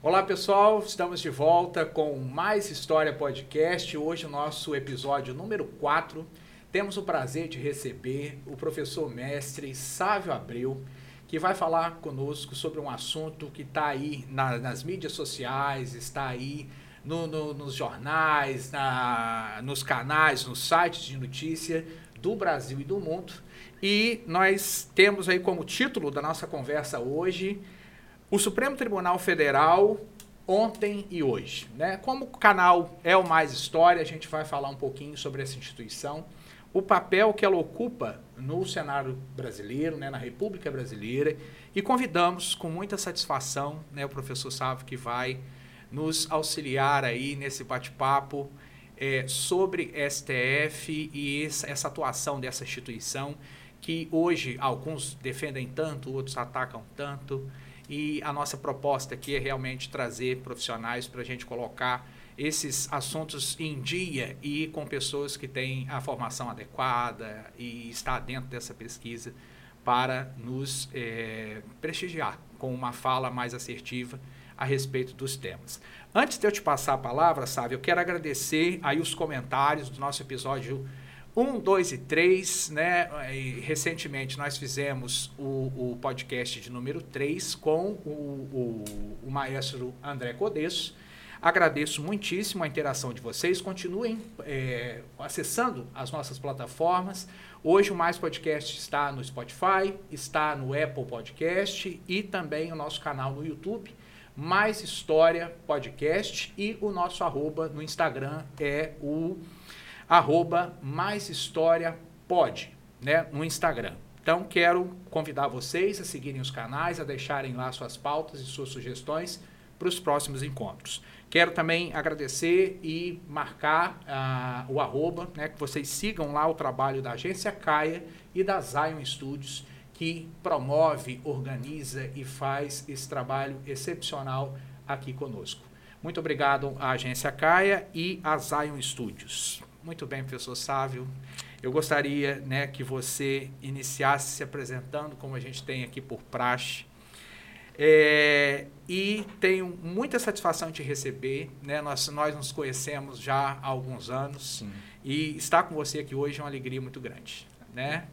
Olá pessoal, estamos de volta com mais História Podcast. Hoje o nosso episódio número 4. Temos o prazer de receber o professor mestre Sávio Abreu, que vai falar conosco sobre um assunto que está aí na, nas mídias sociais, está aí no, no, nos jornais, na, nos canais, nos sites de notícia do Brasil e do mundo. E nós temos aí como título da nossa conversa hoje o Supremo Tribunal Federal ontem e hoje. Né? Como o canal é o Mais História, a gente vai falar um pouquinho sobre essa instituição, o papel que ela ocupa no cenário brasileiro, né, na República Brasileira, e convidamos com muita satisfação né, o professor Sávio que vai nos auxiliar aí nesse bate-papo é, sobre STF e essa, essa atuação dessa instituição que hoje alguns defendem tanto, outros atacam tanto. E a nossa proposta aqui é realmente trazer profissionais para a gente colocar esses assuntos em dia e com pessoas que têm a formação adequada e está dentro dessa pesquisa para nos é, prestigiar com uma fala mais assertiva a respeito dos temas. Antes de eu te passar a palavra, sabe, eu quero agradecer aí os comentários do nosso episódio 1, 2 e 3, né? E recentemente nós fizemos o, o, podcast de número 3 com o, o, o maestro André Codesso. Agradeço muitíssimo a interação de vocês. Continuem é, acessando as nossas plataformas. Hoje o Mais Podcast está no Spotify, está no Apple Podcast e também o nosso canal no YouTube. Mais História Podcast e o nosso arroba no Instagram é o arroba mais história pode, né, no Instagram. Então, quero convidar vocês a seguirem os canais, a deixarem lá suas pautas e suas sugestões para os próximos encontros. Quero também agradecer e marcar uh, o arroba, né, que vocês sigam lá o trabalho da agência Caia e da Zion Studios, que promove, organiza e faz esse trabalho excepcional aqui conosco. Muito obrigado à agência Caia e à Zion Studios. Muito bem, professor Sávio. Eu gostaria né, que você iniciasse se apresentando, como a gente tem aqui por praxe. É, e tenho muita satisfação de receber. Né? Nós, nós nos conhecemos já há alguns anos. Sim. E estar com você aqui hoje é uma alegria muito grande. Né?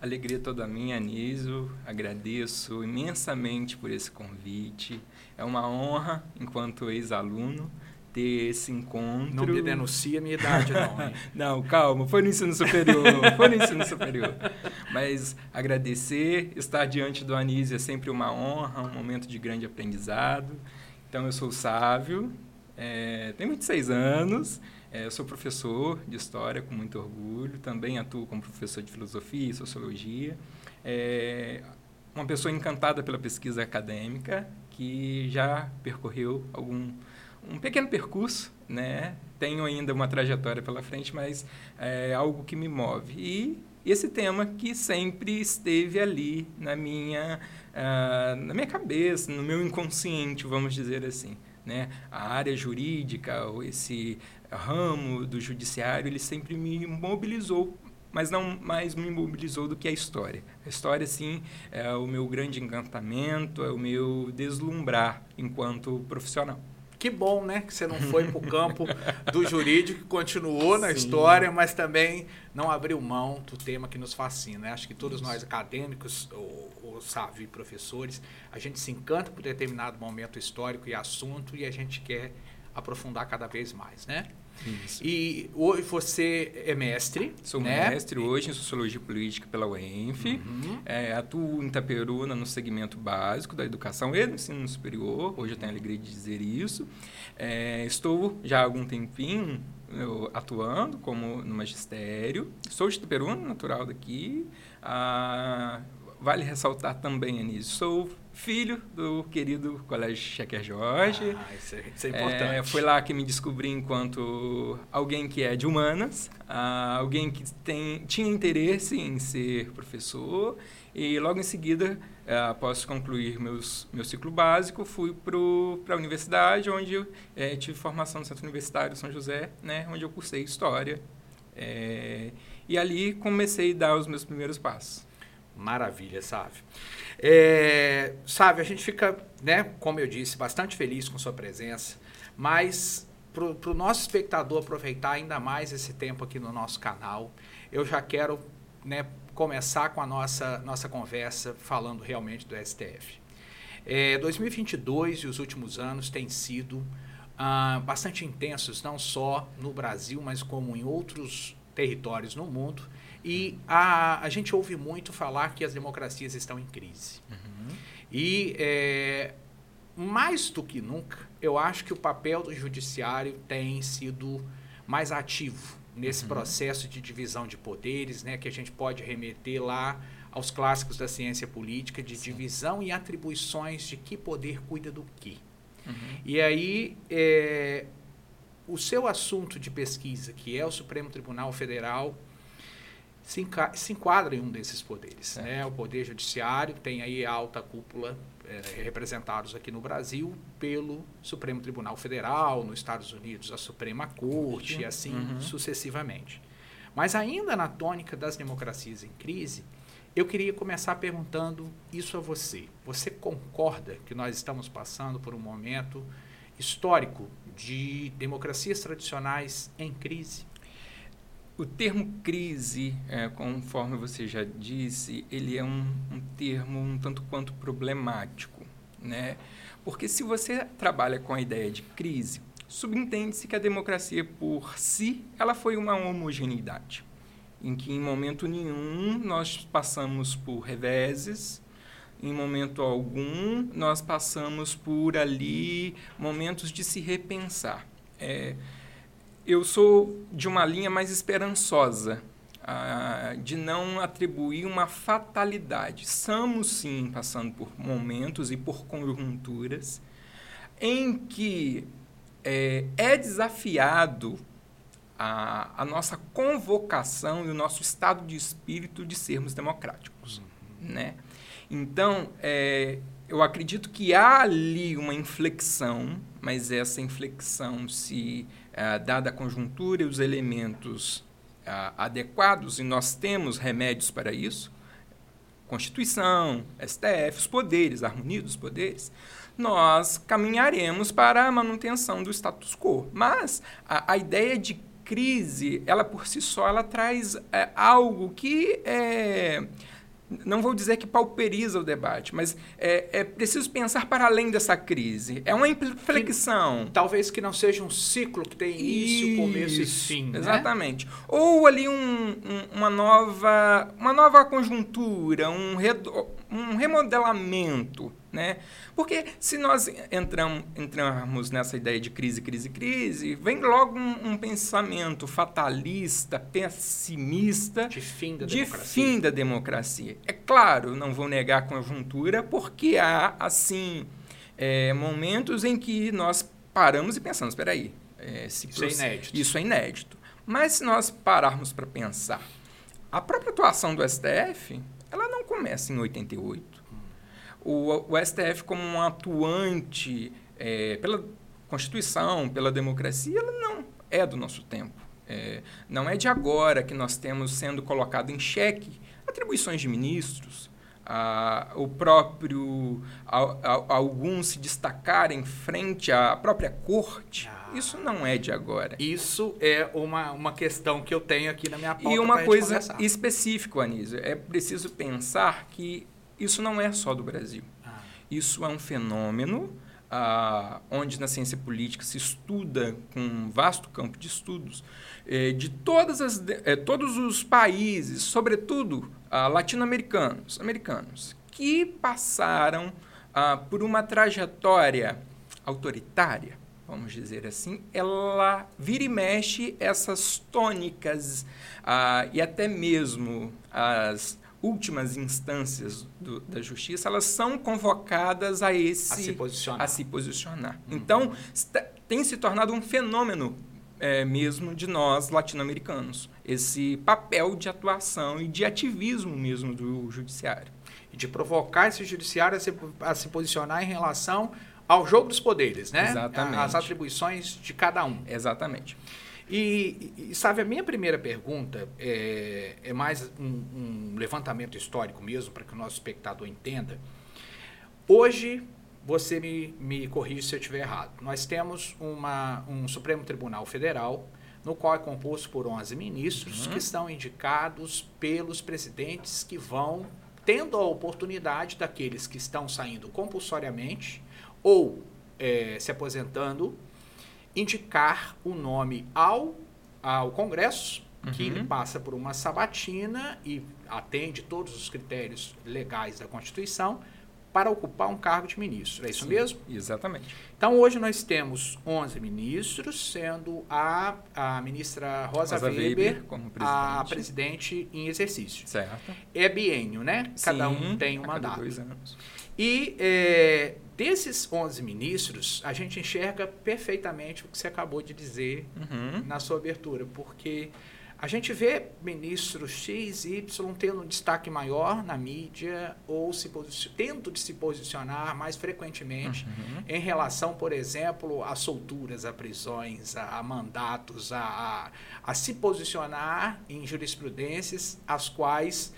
Alegria toda minha, Anísio. Agradeço imensamente por esse convite. É uma honra, enquanto ex-aluno, ter esse encontro. Não me denuncia a minha idade, não. Hein? não, calma, foi no ensino superior, foi no ensino superior. Mas agradecer, estar diante do Anísio é sempre uma honra, um momento de grande aprendizado. Então, eu sou o Sávio, é, tenho 26 anos, é, sou professor de História com muito orgulho, também atuo como professor de Filosofia e Sociologia. É, uma pessoa encantada pela pesquisa acadêmica, que já percorreu algum um pequeno percurso, né? Tenho ainda uma trajetória pela frente, mas é algo que me move. E esse tema que sempre esteve ali na minha, uh, na minha cabeça, no meu inconsciente, vamos dizer assim. Né? A área jurídica, ou esse ramo do judiciário, ele sempre me mobilizou, mas não mais me mobilizou do que a história. A história, sim, é o meu grande encantamento, é o meu deslumbrar enquanto profissional. Que bom, né? Que você não foi para o campo do jurídico, continuou na Sim. história, mas também não abriu mão do tema que nos fascina. Né? Acho que todos Isso. nós acadêmicos, ou, ou sabe, professores, a gente se encanta por determinado momento histórico e assunto e a gente quer aprofundar cada vez mais, né? Isso. E hoje você é mestre. Sou né? mestre hoje em Sociologia Política pela UENF. Uhum. É, atuo em Itaperuna no segmento básico da educação e do ensino superior. Hoje eu tenho a alegria de dizer isso. É, estou já há algum tempinho eu, atuando como no magistério. Sou de Itaperuna, natural daqui. Ah, vale ressaltar também, Anísio, sou filho do querido Colégio Chequer Jorge. Ah, isso é, isso é importante. É, foi lá que me descobri enquanto alguém que é de humanas, uh, alguém que tem, tinha interesse em ser professor. E logo em seguida, uh, após concluir meus, meu ciclo básico, fui para a universidade, onde eu é, tive formação no Centro Universitário São José, né, onde eu cursei História. É, e ali comecei a dar os meus primeiros passos. Maravilha, Sávio. É, Sávio, a gente fica, né, como eu disse, bastante feliz com sua presença, mas para o nosso espectador aproveitar ainda mais esse tempo aqui no nosso canal, eu já quero né, começar com a nossa, nossa conversa falando realmente do STF. É, 2022 e os últimos anos têm sido ah, bastante intensos, não só no Brasil, mas como em outros territórios no mundo. E a, a gente ouve muito falar que as democracias estão em crise. Uhum. E é, mais do que nunca, eu acho que o papel do judiciário tem sido mais ativo nesse uhum. processo de divisão de poderes, né, que a gente pode remeter lá aos clássicos da ciência política de Sim. divisão e atribuições de que poder cuida do que. Uhum. E aí, é, o seu assunto de pesquisa, que é o Supremo Tribunal Federal, se, se enquadra em um desses poderes. Né? O Poder Judiciário tem aí a alta cúpula é, representados aqui no Brasil pelo Supremo Tribunal Federal, nos Estados Unidos a Suprema Corte e assim uhum. sucessivamente. Mas ainda na tônica das democracias em crise, eu queria começar perguntando isso a você. Você concorda que nós estamos passando por um momento histórico de democracias tradicionais em crise? O termo crise, é, conforme você já disse, ele é um, um termo um tanto quanto problemático, né? Porque se você trabalha com a ideia de crise, subentende-se que a democracia por si, ela foi uma homogeneidade em que em momento nenhum nós passamos por reveses, em momento algum nós passamos por ali momentos de se repensar. É, eu sou de uma linha mais esperançosa, de não atribuir uma fatalidade. Estamos sim passando por momentos e por conjunturas em que é, é desafiado a, a nossa convocação e o nosso estado de espírito de sermos democráticos. Uhum. Né? Então, é, eu acredito que há ali uma inflexão, mas essa inflexão, se é, dada a conjuntura e os elementos é, adequados, e nós temos remédios para isso, Constituição, STF, os poderes, a harmonia dos poderes, nós caminharemos para a manutenção do status quo. Mas a, a ideia de crise, ela por si só, ela traz é, algo que é, não vou dizer que pauperiza o debate, mas é, é, preciso pensar para além dessa crise. É uma inflexão. Que, talvez que não seja um ciclo que tem início, Isso, começo e fim. Né? Exatamente. Né? Ou ali um, um, uma, nova, uma nova conjuntura, um, um remodelamento né? Porque se nós entramos, entrarmos nessa ideia de crise, crise, crise, vem logo um, um pensamento fatalista, pessimista de fim da de democracia. Fim da democracia. É claro, não vou negar a conjuntura, porque há assim é, momentos em que nós paramos e pensamos, espera aí, é, isso é inédito. Isso é inédito. Mas se nós pararmos para pensar, a própria atuação do STF, ela não começa em 88 o, o STF como um atuante é, pela Constituição, pela democracia, ela não é do nosso tempo. É, não é de agora que nós temos sendo colocado em xeque atribuições de ministros, a, o próprio a, a, alguns se destacarem frente à própria corte. Ah, isso não é de agora. Isso é uma, uma questão que eu tenho aqui na minha pauta. E uma coisa específica, Anísio, é preciso pensar que isso não é só do Brasil. Ah. Isso é um fenômeno ah, onde na ciência política se estuda com um vasto campo de estudos eh, de todas as, eh, todos os países, sobretudo ah, latino-americanos, americanos, que passaram ah, por uma trajetória autoritária, vamos dizer assim, ela vira e mexe essas tônicas ah, e até mesmo as últimas instâncias do, da justiça, elas são convocadas a esse a se posicionar. A se posicionar. Uhum. Então, tem se tornado um fenômeno é, mesmo de nós latino-americanos, esse papel de atuação e de ativismo mesmo do judiciário. E de provocar esse judiciário a se, a se posicionar em relação ao jogo dos poderes, né? Exatamente. As atribuições de cada um. Exatamente. E, e, sabe, a minha primeira pergunta é, é mais um, um levantamento histórico mesmo, para que o nosso espectador entenda. Hoje, você me, me corrige se eu estiver errado. Nós temos uma, um Supremo Tribunal Federal, no qual é composto por 11 ministros, uhum. que estão indicados pelos presidentes que vão tendo a oportunidade daqueles que estão saindo compulsoriamente ou é, se aposentando, indicar o nome ao, ao Congresso, uhum. que ele passa por uma sabatina e atende todos os critérios legais da Constituição para ocupar um cargo de ministro. É isso Sim, mesmo? Exatamente. Então, hoje nós temos 11 ministros, sendo a, a ministra Rosa, Rosa Weber, Weber como presidente. a presidente em exercício. Certo. É biênio, né? Cada Sim, um tem um mandato. Dois anos. E é, desses 11 ministros, a gente enxerga perfeitamente o que você acabou de dizer uhum. na sua abertura, porque a gente vê ministros X, Y tendo um destaque maior na mídia ou se tendo de se posicionar mais frequentemente uhum. em relação, por exemplo, a solturas, a prisões, a, a mandatos, a, a, a, se posicionar em jurisprudências as quais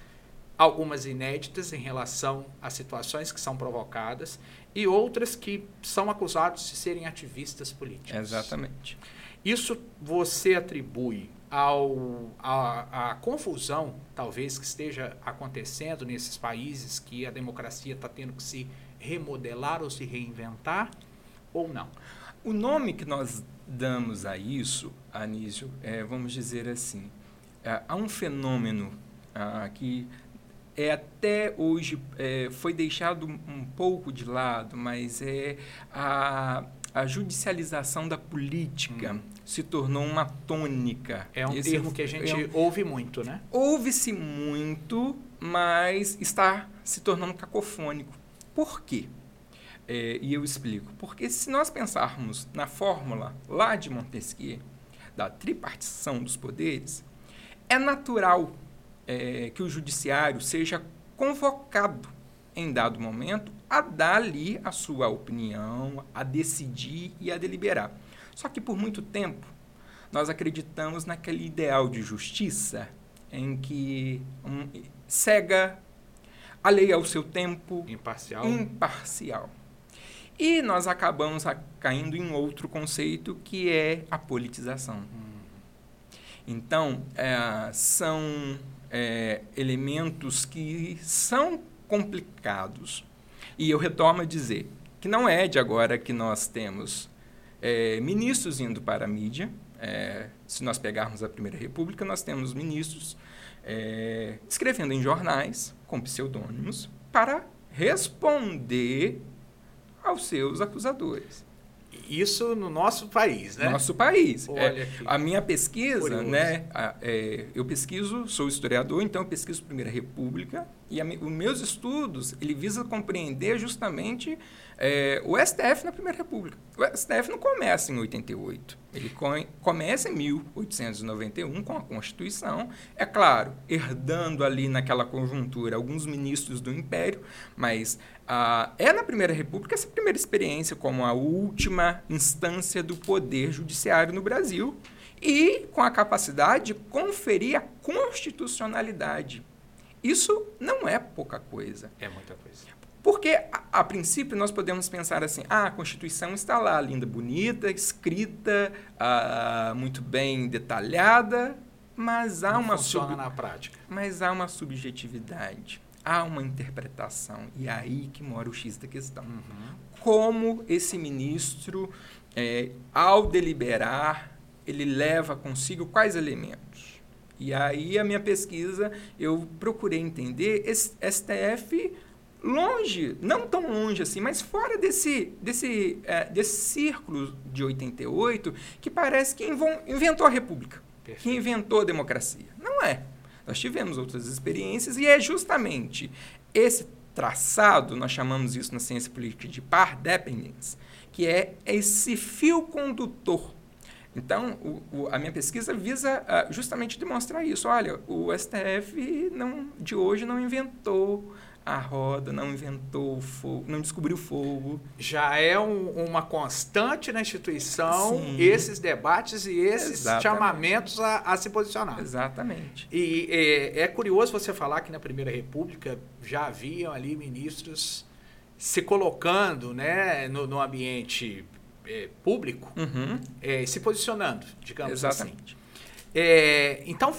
algumas inéditas em relação a situações que são provocadas e outras que são acusados de serem ativistas políticos. Exatamente. Isso você atribui ao, a, a, confusão, talvez, que esteja acontecendo nesses países que a democracia está tendo que se remodelar ou se reinventar, ou não? O nome que nós damos a isso, Anísio, é, vamos dizer assim, é, há um fenômeno ah, que é até hoje é, foi deixado um pouco de lado, mas é a, a judicialização da política. Hum se tornou uma tônica. É um Esse termo que a gente é um, ouve muito, né? Ouve-se muito, mas está se tornando cacofônico. Por quê? É, e eu explico. Porque se nós pensarmos na fórmula lá de Montesquieu, da tripartição dos poderes, é natural é, que o judiciário seja convocado em dado momento a dar ali a sua opinião, a decidir e a deliberar. Só que por muito tempo nós acreditamos naquele ideal de justiça em que um, cega a lei ao seu tempo imparcial. imparcial. E nós acabamos caindo em outro conceito que é a politização. Hum. Então, é, são é, elementos que são complicados. E eu retomo a dizer que não é de agora que nós temos é, ministros indo para a mídia. É, se nós pegarmos a Primeira República, nós temos ministros é, escrevendo em jornais com pseudônimos para responder aos seus acusadores. Isso no nosso país, né? Nosso país. Olha é, a minha pesquisa, Curioso. né? A, é, eu pesquiso, sou historiador, então eu pesquiso Primeira República e a, os meus estudos ele visa compreender justamente é, o STF na Primeira República. O STF não começa em 88. Ele começa em 1891 com a Constituição, é claro, herdando ali naquela conjuntura alguns ministros do Império, mas ah, é na Primeira República essa primeira experiência como a última instância do poder judiciário no Brasil e com a capacidade de conferir a constitucionalidade. Isso não é pouca coisa. É muita coisa. Porque, a, a, princípio, nós podemos pensar assim: ah, a Constituição está lá, linda, bonita, escrita, ah, muito bem detalhada, mas há Não uma. Funciona sub... na prática. Mas há uma subjetividade, há uma interpretação. E é aí que mora o X da questão. Uhum. Como esse ministro, é, ao deliberar, ele leva consigo quais elementos? E aí a minha pesquisa, eu procurei entender, STF longe, não tão longe assim, mas fora desse, desse, é, desse círculo de 88 que parece que inventou a República, Perfeito. que inventou a democracia. Não é. Nós tivemos outras experiências e é justamente esse traçado, nós chamamos isso na ciência política de par dependence, que é esse fio condutor. Então, o, o, a minha pesquisa visa uh, justamente demonstrar isso. Olha, o STF não, de hoje não inventou a roda, não inventou o fogo, não descobriu o fogo. Já é um, uma constante na instituição Sim. esses debates e esses Exatamente. chamamentos a, a se posicionar. Exatamente. E é, é curioso você falar que na Primeira República já haviam ali ministros se colocando né, no, no ambiente é, público, Uhum, é, se posicionando, digamos assim. exatamente. É, então,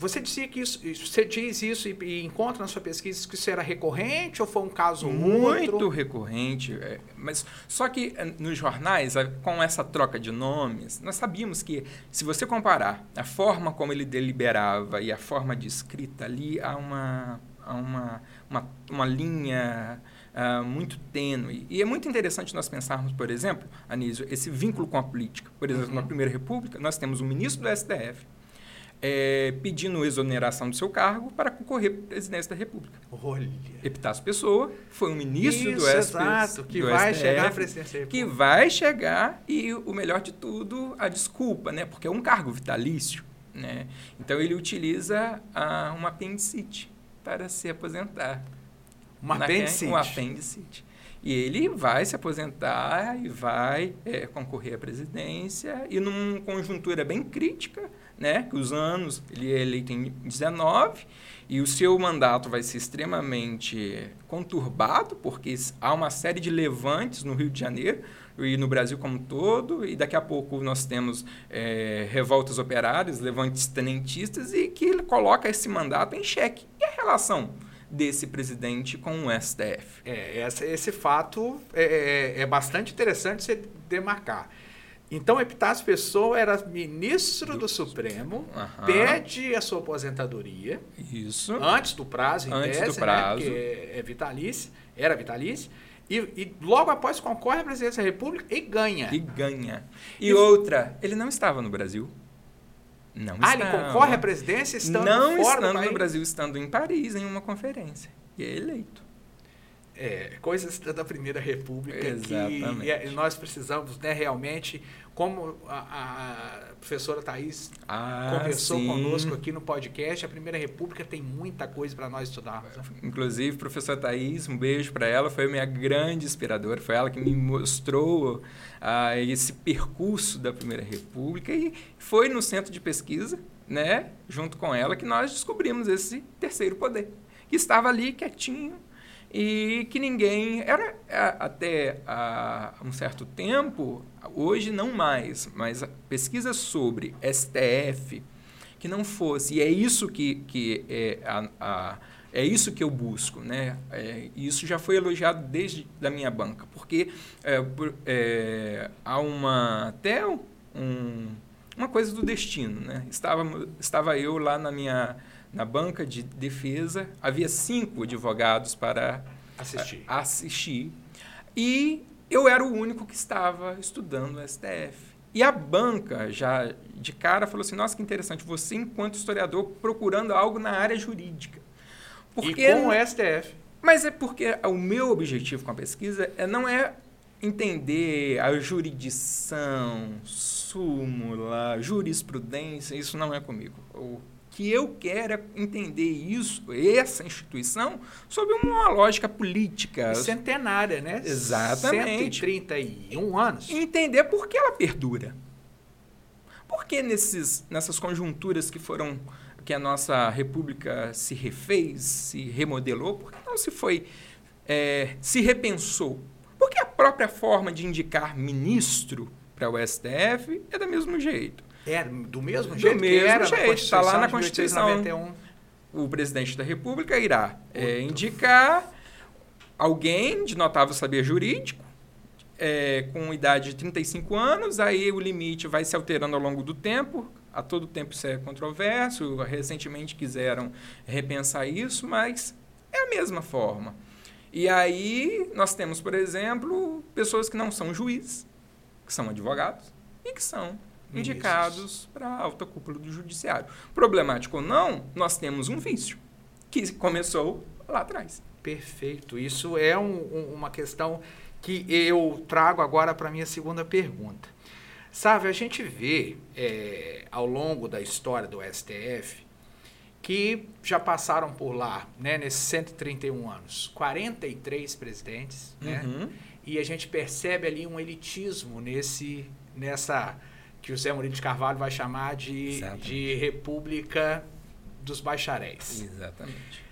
você dizia que isso, você diz isso e, e encontra na sua pesquisa que isso era recorrente ou foi um caso Muito outro? recorrente, é, mas só que eh, nos jornais, com essa troca de nomes, nós sabíamos que se você comparar a forma como ele deliberava e a forma de escrita ali, há uma, há uma, uma, uma linha ah, muito tênue. E é muito interessante nós pensarmos, por exemplo, Anísio, esse vínculo com a política. Por exemplo, Uhum. na Primeira República, nós temos o ministro do STF eh, pedindo exoneração do seu cargo para concorrer à presidência da República. Olha. Epitácio Pessoa foi um ministro Isso, do STF, exato, que do vai STF, chegar à presidência da que República. vai chegar e o melhor de tudo, a desculpa, né? Porque é um cargo vitalício, né? Então ele utiliza ah, uma apendicite para se aposentar. Uma Na- apendicite. Um apendicite. E ele vai se aposentar e vai é, concorrer à presidência e numa conjuntura bem crítica, né? Que os anos, ele é eleito em 19 e o seu mandato vai ser extremamente conturbado, porque há uma série de levantes no Rio de Janeiro e no Brasil como um todo, e daqui a pouco nós temos é, revoltas operárias, levantes tenentistas, e que ele coloca esse mandato em xeque. E a relação desse presidente com o STF? É, essa- esse fato é, é- é bastante interessante você demarcar. Então, Epitácio Pessoa era ministro do, Do- Supremo, Aham. pede a sua aposentadoria Isso. antes do prazo, em Antes do tese, prazo. Né, porque é, é vitalício, era vitalício, e, e logo após concorre à presidência da República e ganha. E ganha. E, E- outra, ele não estava no Brasil. Não ah, ele estava. concorre à presidência estando não fora estando do país? no Brasil, estando em Paris, em uma conferência. E é eleito. É, coisas da Primeira República Exatamente. que e- e nós precisamos, né, realmente, como a, a professora Thais Ah, conversou sim. conosco aqui no podcast, a Primeira República tem muita coisa para nós estudarmos. né? Inclusive, professora Thaís, um beijo para ela, foi minha grande inspiradora, foi ela que me mostrou ah, esse percurso da Primeira República e foi no centro de pesquisa, né, junto com ela, que nós descobrimos esse terceiro poder, que estava ali quietinho e que ninguém era até há um certo tempo, hoje não mais, mas pesquisa sobre STF que não fosse. E é isso que, que é, a, a- é isso que eu busco, né? É, isso já foi elogiado desde da minha banca, porque é, por- é, há uma até um, uma coisa do destino, né? Estava, estava eu lá na minha na banca de defesa, havia cinco advogados para Assistir. a- assistir. E eu era o único que estava estudando o STF. E a banca, já de cara, falou assim: nossa, que interessante, você, enquanto historiador, procurando algo na área jurídica. Porque, e com o STF. Mas é porque o meu objetivo com a pesquisa é, não é entender a jurisdição, súmula, jurisprudência, isso não é comigo. O que eu quero é entender isso, essa instituição, sob uma lógica política. Centenária, né? Exatamente. 131 anos. E entender por que ela perdura. Por que nesses, nessas conjunturas que foram que a nossa república se refez, se remodelou, por que não se foi é, se repensou? Porque a própria forma de indicar ministro para o STF é do mesmo jeito. É, do mesmo Do jeito que mesmo era jeito, na tá lá na Constituição de 1891. O presidente da República irá é, indicar alguém de notável saber jurídico, é, com idade de 35 anos, aí o limite vai se alterando ao longo do tempo, a todo tempo isso é controverso, recentemente quiseram repensar isso, mas é a mesma forma. E aí nós temos, por exemplo, pessoas que não são juízes, que são advogados e que são. Indicados para a alta cúpula do judiciário. Problemático ou não, nós temos um vício que começou lá atrás. Perfeito. Isso é um- um- uma questão que eu trago agora para a minha segunda pergunta. Sabe, a gente vê é, ao longo da história do STF que já passaram por lá, né, nesses 131 anos, 43 presidentes, né? Uhum. E a gente percebe ali um elitismo nesse nessa que o Zé Murilo de Carvalho vai chamar de, Exatamente. de República dos Bacharéis. Exatamente.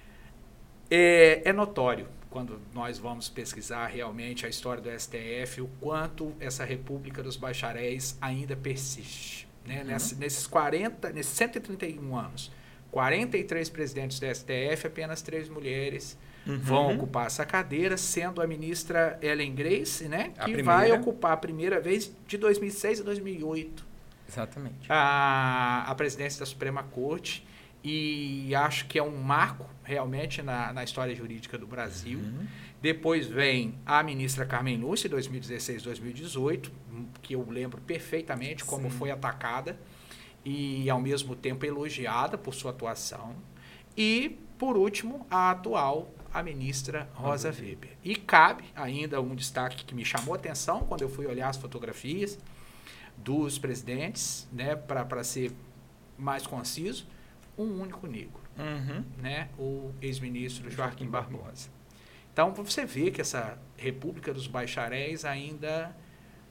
É, é notório quando nós vamos pesquisar realmente a história do STF o quanto essa República dos Bacharéis ainda persiste. Né? Uhum. Nesse- nesses 40, nesses 131 anos, 43 presidentes do STF, apenas três mulheres Uhum. vão ocupar essa cadeira, sendo a ministra Ellen Grace, né, que primeira. vai ocupar a primeira vez de 2006 a 2008 Exatamente. a, a presidência da Suprema Corte e acho que é um marco realmente na, na história jurídica do Brasil. Uhum. Depois vem a ministra Carmen Lúcia, 2016-2018, que eu lembro perfeitamente como Sim. foi atacada e, ao mesmo tempo, elogiada por sua atuação. E, por último, a atual, a ministra Rosa Rosa Weber. E cabe ainda um destaque que me chamou a atenção quando eu fui olhar as fotografias dos presidentes, né, para ser mais conciso, um único negro, Uhum. né, o ex-ministro Joaquim Barbosa. Então, você vê que essa República dos Bacharéis ainda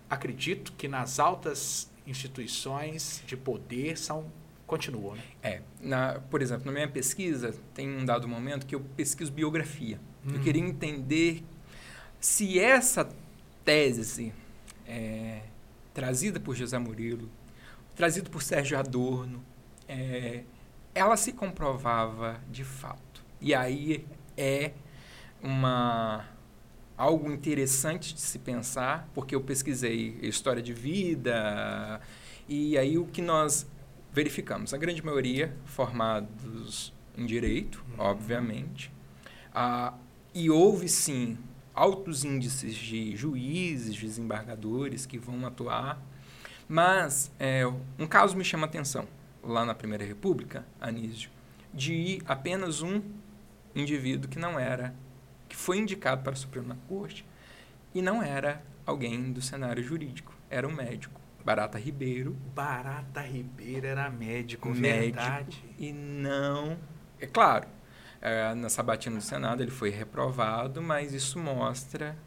acredito que nas altas instituições de poder são continuam, né? É, na, por exemplo, na minha pesquisa, tem um dado momento que eu pesquiso biografia. Eu Hum. queria entender se essa tese é, trazida por José Murilo, trazida por Sérgio Adorno, é, ela se comprovava de fato. E aí é uma algo interessante de se pensar, porque eu pesquisei história de vida e aí o que nós verificamos, a grande maioria formados em direito, obviamente, ah, e houve sim altos índices de juízes, desembargadores que vão atuar, mas é, um caso me chama a atenção lá na Primeira República, Anísio, de apenas um indivíduo que não era, que foi indicado para a Suprema Corte e não era alguém do cenário jurídico, era um médico, Barata Ribeiro, Barata Ribeiro era médico, Médico. verdade. e não. É claro, é, na sabatina do Senado ele foi reprovado, mas isso mostra.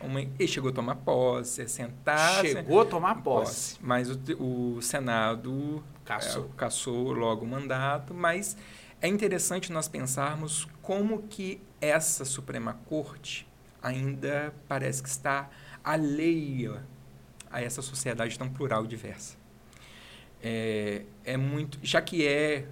Uma, ele chegou a tomar posse, a sentar. Chegou a tomar posse. Mas o, o Senado Caçou. é, caçou logo o mandato, mas é interessante nós pensarmos como que essa Suprema Corte ainda parece que está alheia a essa sociedade tão plural e diversa. É, é muito, já que é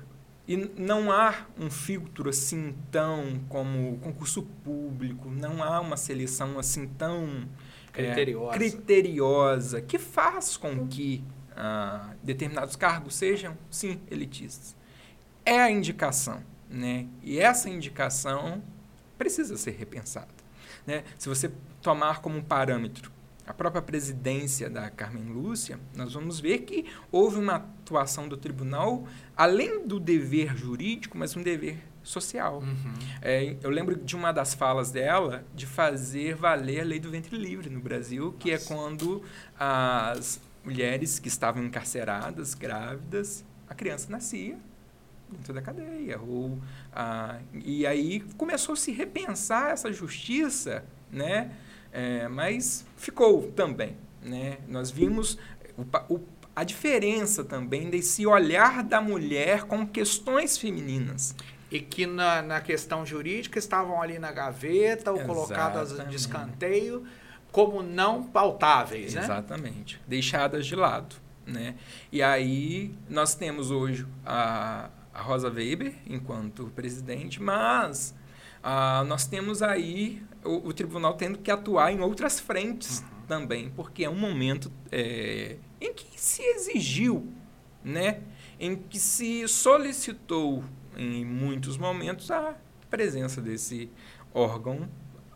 e não há um filtro assim tão como concurso público, não há uma seleção assim tão é, Criteriosa. criteriosa que faz com que ah, determinados cargos sejam, sim, elitistas. É a indicação, né? E essa indicação precisa ser repensada. Né? Se você tomar como um parâmetro a própria presidência da Carmen Lúcia, nós vamos ver que houve uma atuação do tribunal, além do dever jurídico, mas um dever social. Uhum. É, eu lembro de uma das falas dela de fazer valer a lei do ventre livre no Brasil, que Nossa. é quando as mulheres que estavam encarceradas, grávidas, a criança nascia dentro da cadeia. Ou, ah, e aí começou a se repensar essa justiça, né? É, mas ficou também. Né? Nós vimos o, o, a diferença também desse olhar da mulher com questões femininas. E que na, na questão jurídica estavam ali na gaveta ou colocadas de escanteio como não pautáveis, né? Exatamente. Deixadas de lado. Né? E aí nós temos hoje a, a Rosa Weber enquanto presidente, mas ah, nós temos aí o, o tribunal tendo que atuar em outras frentes Uhum. também, porque é um momento é, em que se exigiu, né? em que se solicitou em muitos momentos a presença desse órgão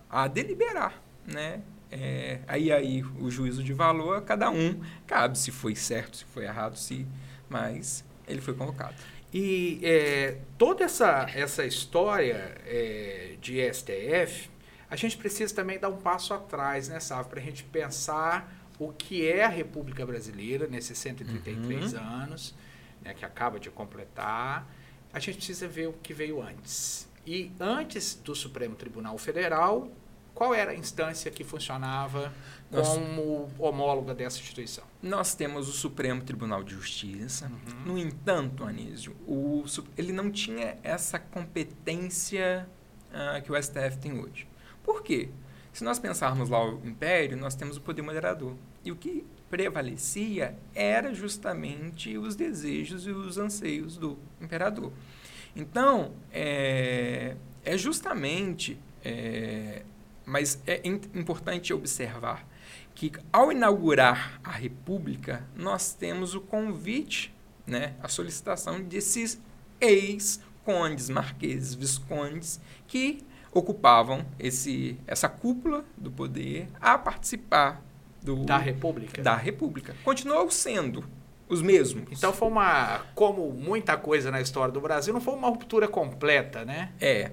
a deliberar, né? É, aí aí o juízo de valor a cada um cabe se foi certo, se foi errado, se mas ele foi convocado. E é, toda essa, essa história é, de STF, a gente precisa também dar um passo atrás, né, Sávio, para a gente pensar o que é a República Brasileira nesses 133 anos, né, que acaba de completar. a gente precisa ver o que veio antes. E antes do Supremo Tribunal Federal, qual era a instância que funcionava Nós- como homóloga dessa instituição? Nós temos o Supremo Tribunal de Justiça. Uhum. No entanto, Anísio, o, ele não tinha essa competência ah, que o STF tem hoje. Por quê? Se nós pensarmos lá o Império, nós temos o poder moderador. E o que prevalecia era justamente os desejos e os anseios do imperador. Então, é, é justamente, é, mas é im- importante observar que ao inaugurar a República, nós temos o convite, né, a solicitação desses ex-condes, marqueses, viscondes, que ocupavam esse, essa cúpula do poder a participar do, Da República? da República. Continuou sendo os mesmos. Então foi uma, como muita coisa na história do Brasil, não foi uma ruptura completa, né? É,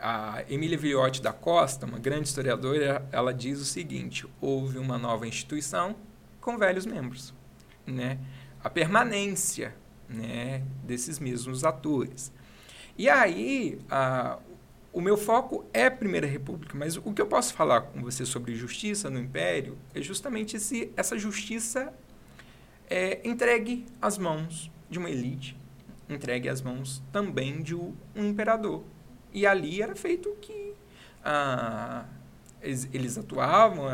a Emília Viotti da Costa, uma grande historiadora, ela diz o seguinte: houve uma nova instituição com velhos membros, né? A permanência, né, desses mesmos atores. E aí, a- o meu foco é a Primeira República, mas o que eu posso falar com você sobre justiça no Império é justamente esse, essa justiça é, entregue às mãos de uma elite, entregue às mãos também de um imperador. E ali era feito que ah, eles, atuavam,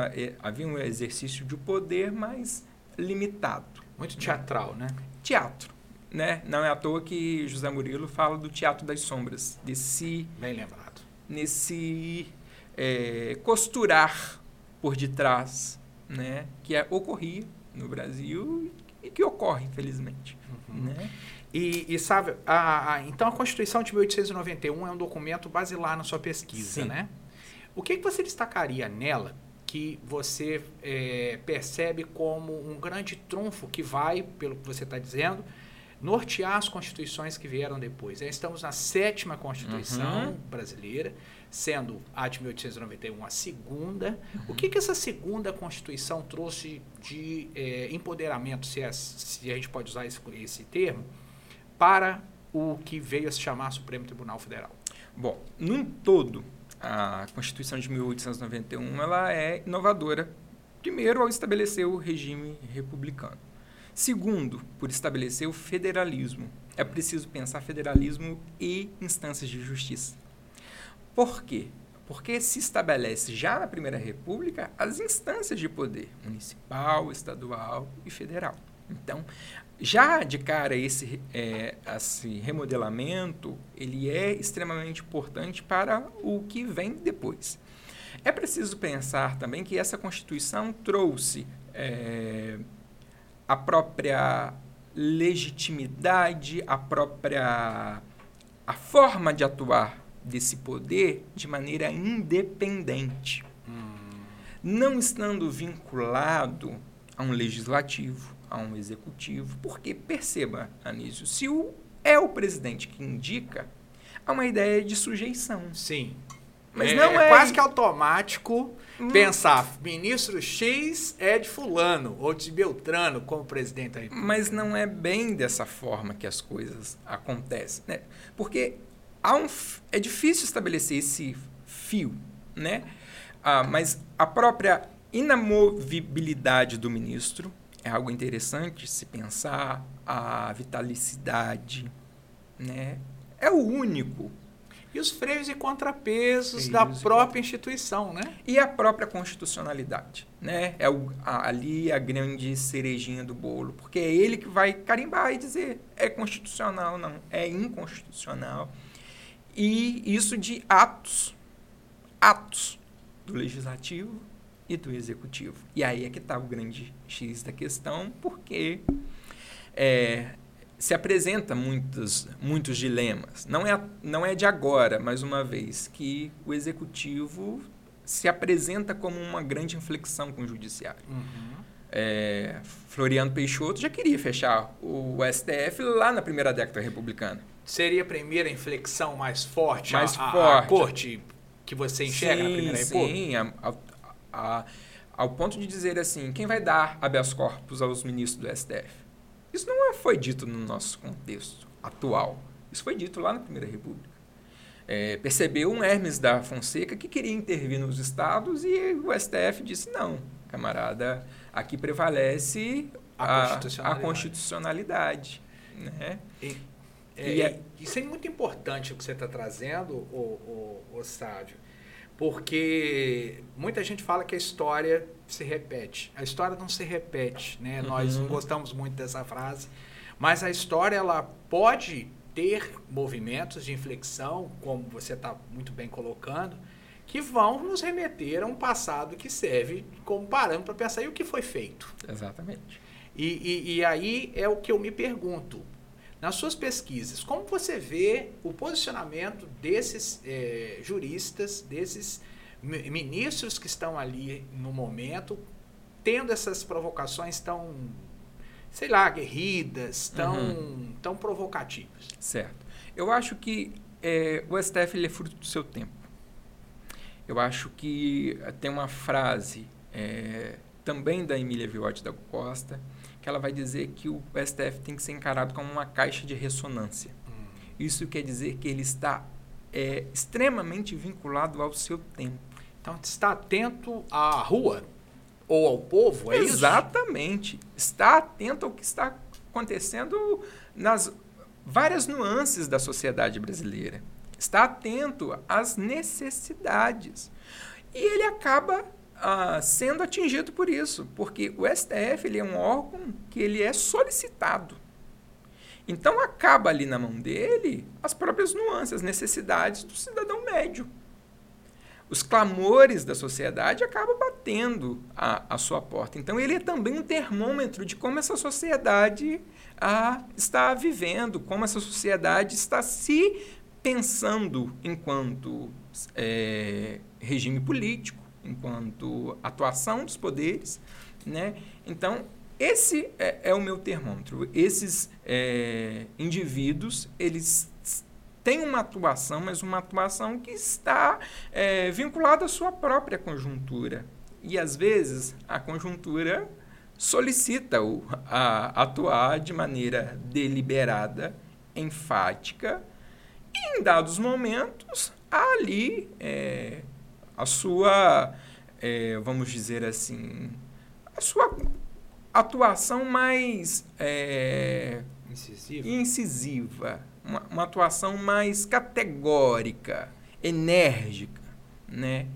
havia um exercício de poder mais limitado. Muito teatral, né? Teatro. Né? Não é à toa que José Murilo fala do teatro das sombras, desse Bem lembrado. Nesse é, costurar por detrás, né, que é, ocorria no Brasil e que ocorre, infelizmente. Uhum. Né? E, e sabe, a, a- então a Constituição de 1891 é um documento basilar na sua pesquisa, Sim. né? O que, que você destacaria nela que você é, percebe como um grande trunfo que vai, pelo que você está dizendo, nortear as constituições que vieram depois? Estamos na sétima Constituição Uhum. brasileira, sendo a de 1891 a segunda. O Uhum. que, que essa segunda Constituição trouxe de é, empoderamento, se, é- se a gente pode usar esse, esse termo, para o que veio a se chamar Supremo Tribunal Federal? Bom, num todo, a Constituição de 1891 ela é inovadora. Primeiro, ao estabelecer o regime republicano. Segundo, por estabelecer o federalismo. É preciso pensar federalismo e instâncias de justiça. Por quê? Porque se estabelece já na Primeira República as instâncias de poder municipal, estadual e federal. Então, já de cara esse, é, esse remodelamento ele é extremamente importante para o que vem depois. É preciso pensar também que essa Constituição trouxe é, a própria legitimidade, a própria a forma de atuar desse poder de maneira independente, não estando vinculado a um legislativo, a um executivo, porque perceba, Anísio, se o, é o presidente que indica, há uma ideia de sujeição. Sim. Mas é, não é, quase que automático Hum. pensar ministro X é de fulano ou de Beltrano como presidente da República. Mas não é bem dessa forma que as coisas acontecem, né? Porque há um, é difícil estabelecer esse fio, né? Ah, mas a própria inamovibilidade do ministro é algo interessante se pensar, a vitalicidade, né? É o único. E os freios e contrapesos Freios da e própria instituição, né? E a própria constitucionalidade, né? É o, a- ali a grande cerejinha do bolo, porque é ele que vai carimbar e dizer é constitucional, não, é inconstitucional. E isso de atos, atos do legislativo e do executivo. E aí é que está o grande X da questão, porque é, se apresenta muitos, muitos dilemas. Não é, não é de agora, mais uma vez, que o executivo se apresenta como uma grande inflexão com o judiciário. É, Floriano Peixoto já queria fechar o STF lá na primeira década republicana. Seria a primeira inflexão mais forte, a- Mais a, a forte. corte que você enxerga na Primeira República? Sim, a- a- a- ao ponto de dizer assim, quem vai dar habeas corpus aos ministros do STF? Isso não é- foi dito no nosso contexto atual. Isso foi dito lá na Primeira República. É, percebeu um Hermes da Fonseca que queria intervir nos estados e o STF disse: não, camarada, aqui prevalece a, a constitucionalidade. A constitucionalidade né? E, é, e é, isso é muito importante o que você está trazendo, o, o, o Sávio, porque muita gente fala que a história se repete. A história não se repete, né? Uhum. Nós não gostamos muito dessa frase, mas a história ela pode ter movimentos de inflexão, como você está muito bem colocando, que vão nos remeter a um passado que serve como parâmetro para pensar e o que foi feito. Exatamente. E, e, e aí é o que eu me pergunto. Nas suas pesquisas, como você vê o posicionamento desses é, juristas, desses ministros que estão ali no momento, tendo essas provocações tão, sei lá, guerridas, tão, uhum. tão provocativas? Certo. Eu acho que é, o STF ele é fruto do seu tempo. Eu acho que tem uma frase é, também da Emília Viotti da Costa, que ela vai dizer que o STF tem que ser encarado como uma caixa de ressonância. Hum. Isso quer dizer que ele está é, extremamente vinculado ao seu tempo. Então, está atento à rua ou ao povo, é Exatamente. isso? Exatamente. Está atento ao que está acontecendo nas várias nuances da sociedade brasileira. Está atento às necessidades. E ele acaba sendo atingido por isso, porque o STF ele é um órgão que ele é solicitado. Então acaba ali na mão dele as próprias nuances, as necessidades do cidadão médio. Os clamores da sociedade acabam batendo a, a sua porta. Então ele é também um termômetro de como essa sociedade está vivendo, como essa sociedade está se pensando enquanto é, regime político enquanto atuação dos poderes, né? Então, esse é, é o meu termômetro. Esses é, indivíduos, eles têm uma atuação, mas uma atuação que está é, vinculada à sua própria conjuntura. E, às vezes, a conjuntura solicita-o a atuar de maneira deliberada, enfática, e, em dados momentos, ali é, a sua, é, vamos dizer assim, a sua atuação mais é, incisiva, incisiva uma, uma, atuação mais categórica, enérgica, né?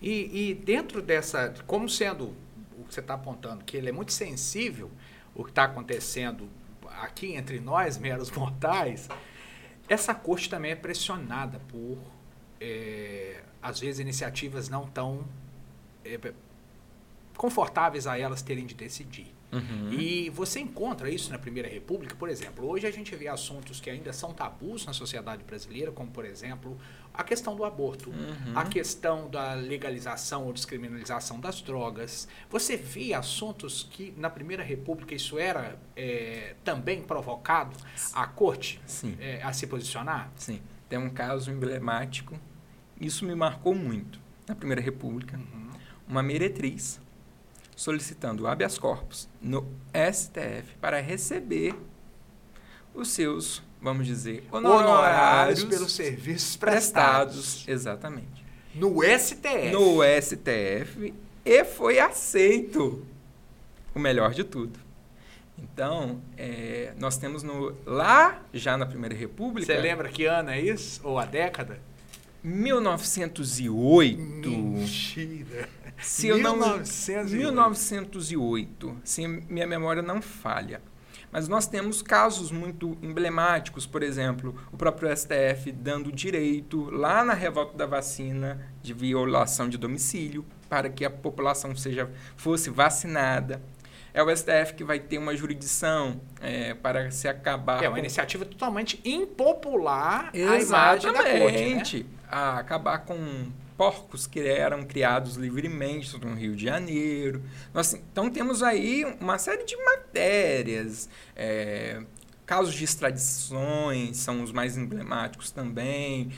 E, e dentro dessa, como sendo o que você está apontando, que ele é muito sensível o que está acontecendo aqui entre nós, meros mortais, essa corte também é pressionada por é, às vezes, iniciativas não tão é, confortáveis a elas terem de decidir. Uhum. E você encontra isso na Primeira República, por exemplo. Hoje a gente vê assuntos que ainda são tabus na sociedade brasileira, como, por exemplo, a questão do aborto, uhum. a questão da legalização ou descriminalização das drogas. Você vê assuntos que na Primeira República isso era é, também provocado a corte é, a se posicionar? Sim. Tem um caso emblemático isso me marcou muito. Na Primeira República, uhum. uma meretriz solicitando habeas corpus no STF para receber os seus, vamos dizer, honorários, honorários pelos serviços prestados. prestados. Exatamente. No STF. No STF e foi aceito. O melhor de tudo. Então, é, nós temos no, lá, já na Primeira República. Você lembra que ano é isso? Ou a década? 1908. Mentira. Se 1908. eu não 1908, se minha memória não falha. Mas nós temos casos muito emblemáticos, por exemplo, o próprio STF dando direito lá na revolta da vacina de violação de domicílio para que a população seja fosse vacinada. É o STF que vai ter uma jurisdição é, para se acabar. É uma com... iniciativa totalmente impopular Exatamente. a imagem da corte, né? A acabar com porcos que eram criados livremente no Rio de Janeiro. Nós, então temos aí uma série de matérias, é, casos de extradições são os mais emblemáticos também,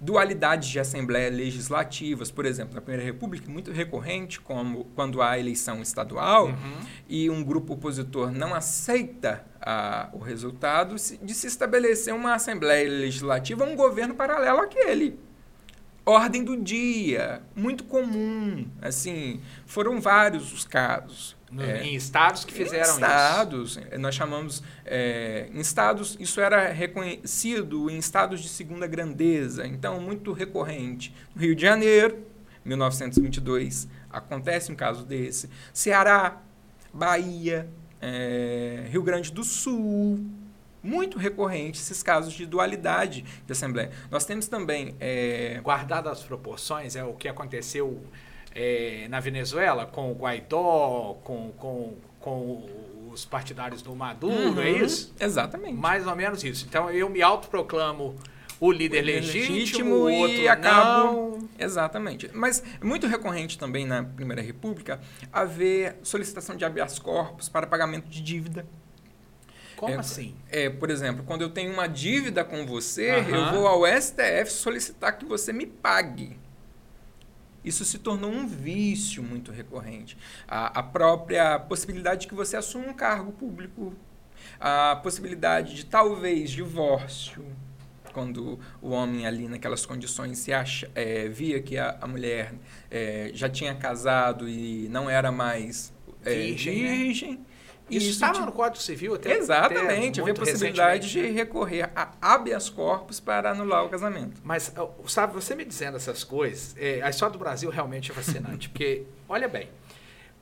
dualidades de assembleias legislativas, por exemplo, na Primeira República, muito recorrente, como quando há eleição estadual, uhum. e um grupo opositor não aceita a, o resultado de se estabelecer uma Assembleia Legislativa, um governo paralelo àquele. Ordem do dia, muito comum. Assim, foram vários os casos. No, é, em estados que fizeram em estados, isso. nós chamamos é, em estados, isso era reconhecido em estados de segunda grandeza, então muito recorrente. No Rio de Janeiro, 1922, acontece um caso desse. Ceará, Bahia, é, Rio Grande do Sul, muito recorrente esses casos de dualidade de Assembleia. Nós temos também. É... Guardado as proporções, é o que aconteceu é, na Venezuela com o Guaidó, com, com, com os partidários do Maduro, é uhum, é isso? Exatamente. Mais ou menos isso. Então eu me autoproclamo o líder, o legítimo, legítimo o outro e acabo. Não. Exatamente. Mas é muito recorrente também na Primeira República haver solicitação de habeas corpus para pagamento de dívida. Como é, assim? É, por exemplo, quando eu tenho uma dívida com você, uhum. eu vou ao STF solicitar que você me pague. Isso se tornou um vício muito recorrente. A, a própria possibilidade de que você assuma um cargo público, a possibilidade de talvez divórcio, quando o homem ali naquelas condições se acha, é, via que a, a mulher é, já tinha casado e não era mais é, virgem, né? virgem né? Isso, Isso estava no Código Civil até Exatamente, havia possibilidade de recorrer a habeas corpus para anular o casamento. Mas, sabe, você me dizendo essas coisas, é, a história do Brasil realmente é fascinante, porque, olha bem,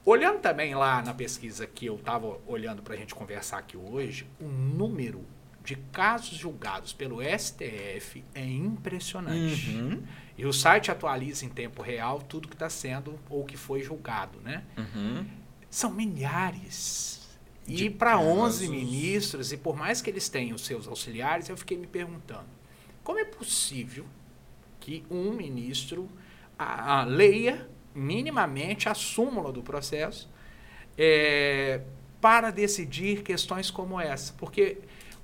olhando também lá na pesquisa que eu estava olhando para a gente conversar aqui hoje, o número de casos julgados pelo STF é impressionante. Uhum. E o site atualiza em tempo real tudo que está sendo ou que foi julgado, né? Uhum. São milhares e para 11 ministros, e por mais que eles tenham seus auxiliares, eu fiquei me perguntando: como é possível que um ministro a, a leia minimamente a súmula do processo é, para decidir questões como essa? Porque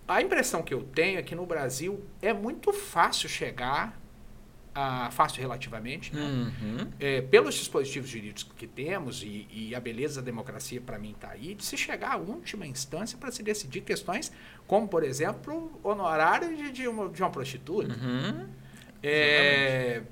a impressão que eu tenho é que no Brasil é muito fácil chegar ah, fácil relativamente, né? uhum. é, pelos dispositivos jurídicos que temos, e, e a beleza da democracia para mim está aí, de se chegar à última instância para se decidir questões como, por exemplo, honorário de, de, uma, de uma prostituta. Uhum. É,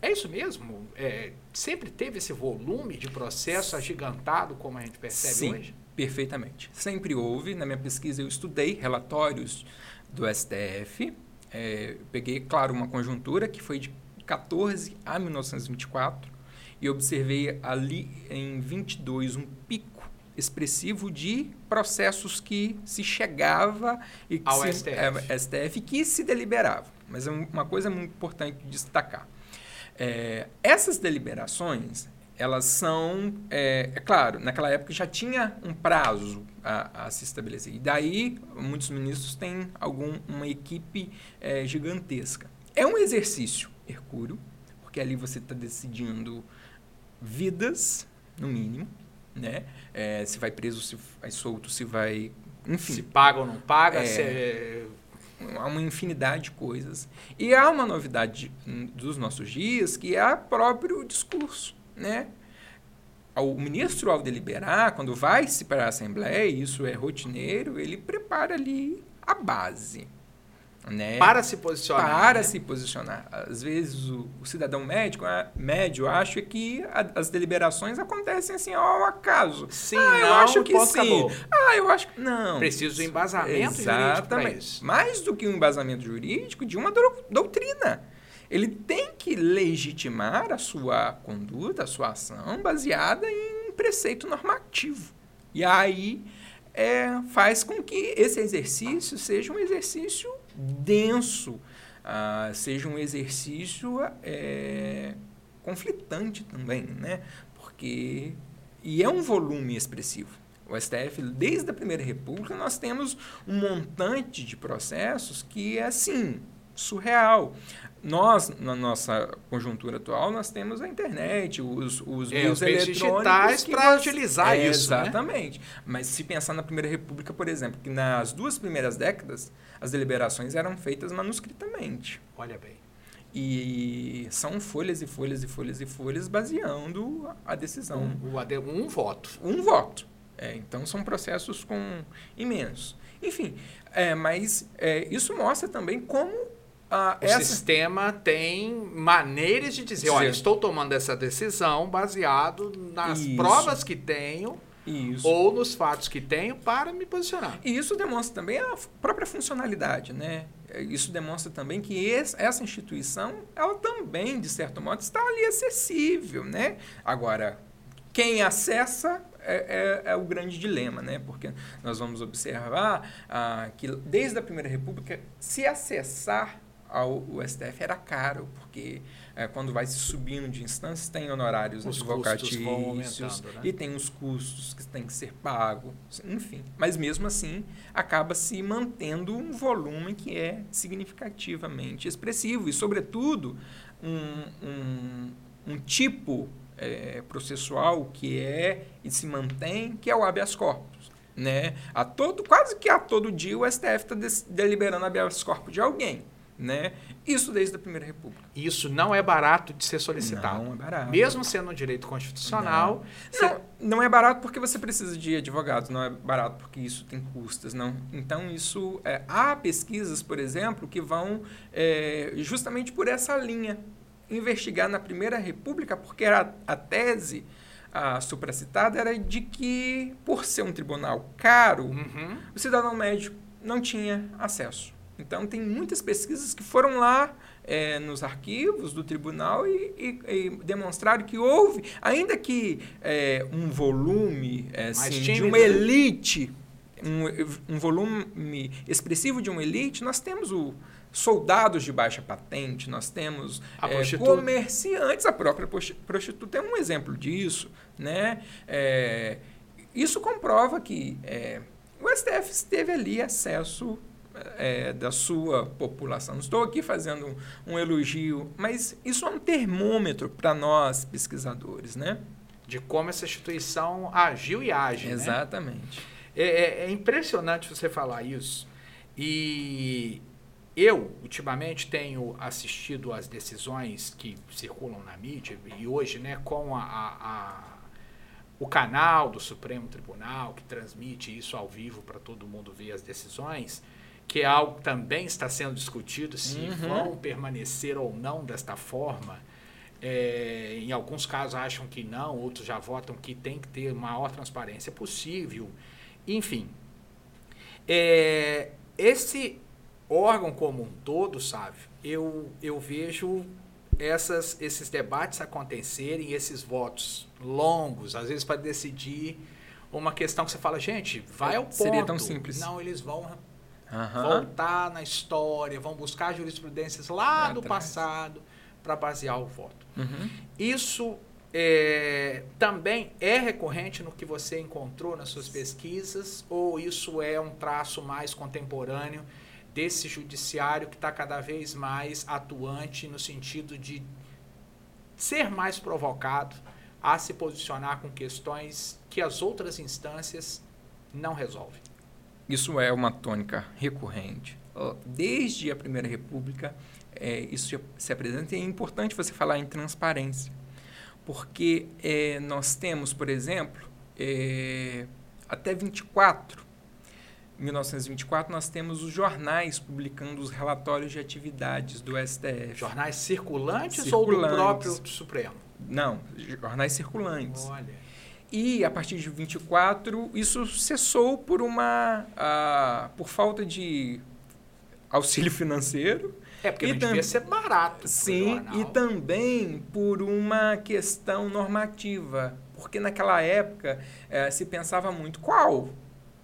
é isso mesmo? É, sempre teve esse volume de processo agigantado como a gente percebe Sim, hoje? Perfeitamente. Sempre houve. Na minha pesquisa eu estudei relatórios do STF, é, peguei, claro, uma conjuntura que foi de 14 a 1924 e observei ali em 22 um pico expressivo de processos que se chegava e que ao se, STF. É, STF que se deliberava. Mas é uma coisa muito importante destacar. É, essas deliberações elas são, é, é, claro, naquela época já tinha um prazo a, a, se estabelecer. E daí, muitos ministros têm algum, uma equipe é, gigantesca. É um exercício hercúleo, porque ali você está decidindo vidas, no mínimo, né? É, se vai preso, se vai solto, se vai... Enfim. Se paga ou não paga, é, se... Há uma infinidade de coisas. E há uma novidade dos nossos dias, que é o próprio discurso né? O ministro, ao deliberar, quando vai se para a Assembleia, isso é rotineiro, ele prepara ali a base. Né? Para se posicionar. Para né? se posicionar. Às vezes o, o cidadão médico, médio acha que a, as deliberações acontecem assim ao acaso. Sim, ah, eu não, acho que sim. Acabou. Ah, eu acho que não. Preciso do embasamento Exatamente. jurídico. Mais do que um embasamento jurídico, de uma doutrina ele tem que legitimar a sua conduta, a sua ação, baseada em preceito normativo. E aí é, faz com que esse exercício seja um exercício denso, uh, seja um exercício é, conflitante também, né? Porque e é um volume expressivo. O STF, desde a Primeira República, nós temos um montante de processos que é assim surreal. Nós, na nossa conjuntura atual, nós temos a internet, os, os é, meios eletrônicos para utilizar é, isso. Né? Exatamente. Né? Mas se pensar na Primeira República, por exemplo, que nas duas primeiras décadas as deliberações eram feitas manuscritamente. Olha bem. E são folhas e folhas e folhas e folhas baseando a decisão. Um, um voto. Um voto. É, então, são processos com imensos. Enfim, é, mas é, isso mostra também como ah, o essa... sistema tem maneiras de dizer, dizer, olha, estou tomando essa decisão baseado nas isso. provas que tenho isso. ou nos fatos que tenho para me posicionar. E isso demonstra também a própria funcionalidade, né? Isso demonstra também que esse, essa instituição, ela também, de certo modo, está ali acessível, né? Agora, quem acessa é, é, é, o grande dilema, né? Porque nós vamos observar ah, que desde a Primeira República, se acessar ao STF era caro, porque é, quando vai se subindo de instâncias, tem honorários os advocatícios né? e tem os custos que têm que ser pagos, enfim. Mas mesmo assim, acaba se mantendo um volume que é significativamente expressivo e, sobretudo, um, um, um tipo é, processual que é e se mantém, que é o habeas corpus. Né? A todo, quase que a todo dia o STF está deliberando habeas corpus de alguém. Né? Isso desde a Primeira República. Isso não é barato de ser solicitado. Não é barato. Mesmo sendo um direito constitucional. Não. Você... não, não é barato porque você precisa de advogados, não é barato porque isso tem custas, não. Então, isso. É, há pesquisas, por exemplo, que vão é, justamente por essa linha investigar na Primeira República, porque era a tese a supracitada era de que, por ser um tribunal caro, uhum. o cidadão médio não tinha acesso. Então, tem muitas pesquisas que foram lá é, nos arquivos do tribunal e, e, e, demonstraram que houve, ainda que é, um volume é, assim, de uma né? elite, um, um volume expressivo de uma elite, nós temos o, soldados de baixa patente, nós temos é, comerciantes, a própria prostituta é um exemplo disso. Né? É, isso comprova que é, o STF teve ali acesso é, da sua população. Não estou aqui fazendo um, um elogio, mas isso é um termômetro para nós, pesquisadores. Né? De como essa instituição agiu e age. Né? Exatamente. Né? É, é impressionante você falar isso. E eu, ultimamente, tenho assistido às decisões que circulam na mídia e hoje, né, com a, a, a, o canal do Supremo Tribunal, que transmite isso ao vivo para todo mundo ver as decisões, que é algo que também está sendo discutido se uhum. vão permanecer ou não desta forma. É, em alguns casos acham que não, outros já votam que tem que ter maior transparência possível. Enfim, é, esse órgão como um todo, sabe, eu, eu vejo essas, esses debates acontecerem, esses votos longos, às vezes para decidir uma questão que você fala, gente, vai ao ponto. Seria tão simples. Não, eles vão uhum. voltar na história, vão buscar jurisprudências lá, lá do atrás. passado para basear o voto. Uhum. Isso é, também é recorrente no que você encontrou nas suas pesquisas ou isso é um traço mais contemporâneo desse judiciário que está cada vez mais atuante no sentido de ser mais provocado a se posicionar com questões que as outras instâncias não resolvem. Isso é uma tônica recorrente. Desde a Primeira República, é, isso se apresenta e é importante você falar em transparência, porque é, nós temos, por exemplo, é, até 24 1924, nós temos os jornais publicando os relatórios de atividades do STF. Jornais circulantes, circulantes. ou do próprio Supremo? Não, jornais circulantes. Olha. E a partir de 24, isso cessou por uma uh, por falta de auxílio financeiro. É, porque e não devia ser barato. Sim, e também por uma questão normativa. Porque naquela época eh, se pensava muito qual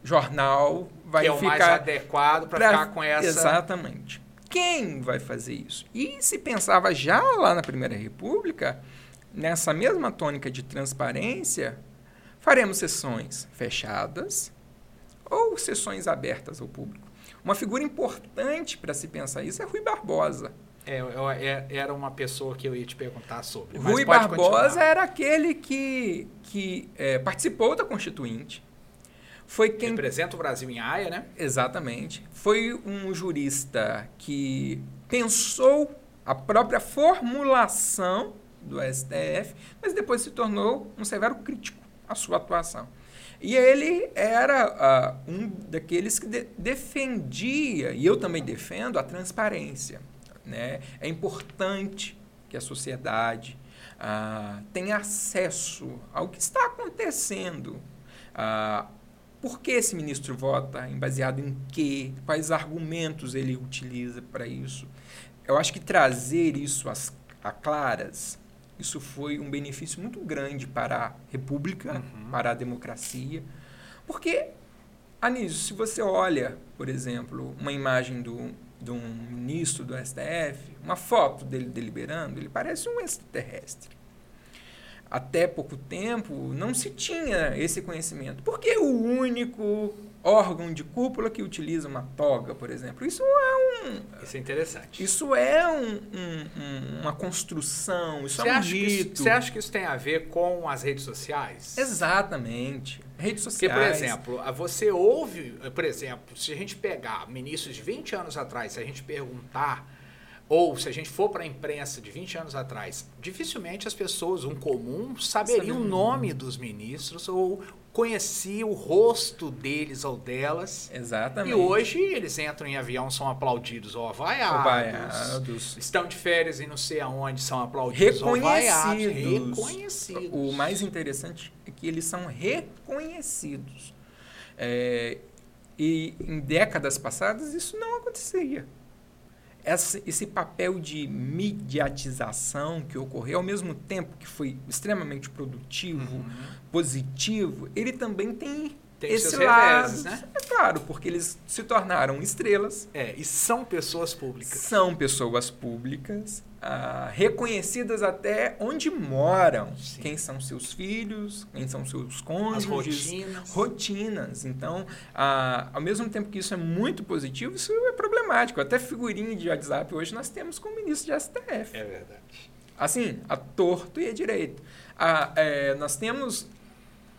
jornal vai que é o ficar mais adequado para ficar com essa exatamente quem vai fazer isso e se pensava já lá na primeira república nessa mesma tônica de transparência faremos sessões fechadas ou sessões abertas ao público uma figura importante para se pensar isso é Rui Barbosa é, eu, é, era uma pessoa que eu ia te perguntar sobre. Rui Barbosa continuar. era aquele que, que é, participou da Constituinte, foi quem representa o Brasil em Haia, né? Exatamente. Foi um jurista que pensou a própria formulação do STF, mas depois se tornou um severo crítico a sua atuação. E ele era uh, um daqueles que de defendia, e eu também defendo, a transparência. Né? É importante que a sociedade uh, tenha acesso ao que está acontecendo. Uh, por que esse ministro vota? Baseado em quê? Quais argumentos ele utiliza para isso? Eu acho que trazer isso às, claras isso foi um benefício muito grande para a República, uhum. para a democracia. Porque, Anísio, se você olha, por exemplo, uma imagem do, de um ministro do STF, uma foto dele deliberando, ele parece um extraterrestre. Até pouco tempo não se tinha esse conhecimento. Porque o único órgão de cúpula que utiliza uma toga, por exemplo. Isso é um. Isso é interessante. Isso é um, um, uma construção, isso você é um. Isso, você acha que isso tem a ver com as redes sociais? Exatamente. Redes sociais. Porque, por exemplo, você ouve, por exemplo, se a gente pegar ministros de 20 anos atrás, se a gente perguntar ou se a gente for para a imprensa de 20 anos atrás, dificilmente as pessoas, um comum, saberiam o nome dos ministros ou conhecia o rosto deles ou delas. Exatamente. E hoje eles entram em avião, são aplaudidos ou avaiados. Estão de férias e não sei aonde são aplaudidos reconhecidos. Reconhecidos. O mais interessante é que eles são reconhecidos. É, e em décadas passadas isso não acontecia essa, esse papel de mediatização que ocorreu, ao mesmo tempo que foi extremamente produtivo, uhum. positivo, ele também tem, tem esse lado. Reveses, né? É claro, porque eles se tornaram estrelas. É, e são pessoas públicas. São pessoas públicas ah, reconhecidas até onde moram, Sim. quem são seus filhos, quem são seus cônjuges, As rotinas. rotinas. Então, ah, ao mesmo tempo que isso é muito positivo, isso é problemático. Até figurinha de WhatsApp hoje nós temos com o ministro de STF. É verdade. Assim, a torto e a direito. Ah, é, nós temos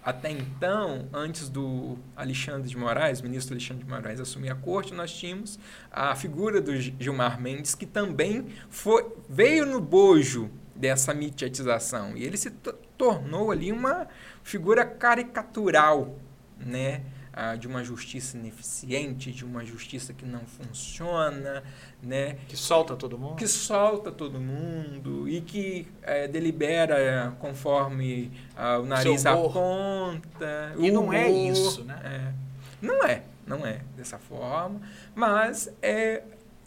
até então, antes do Alexandre de Moraes, ministro Alexandre de Moraes assumir a corte, nós tínhamos a figura do Gilmar Mendes, que também foi, veio no bojo dessa mitiatização. E ele se tornou ali uma figura caricatural, né? Ah, de uma justiça ineficiente, de uma justiça que não funciona, né? Que solta todo mundo? Que solta todo mundo e que é, delibera conforme ah, o nariz aponta. E não é isso, né? É. Não é, não é dessa forma, mas é,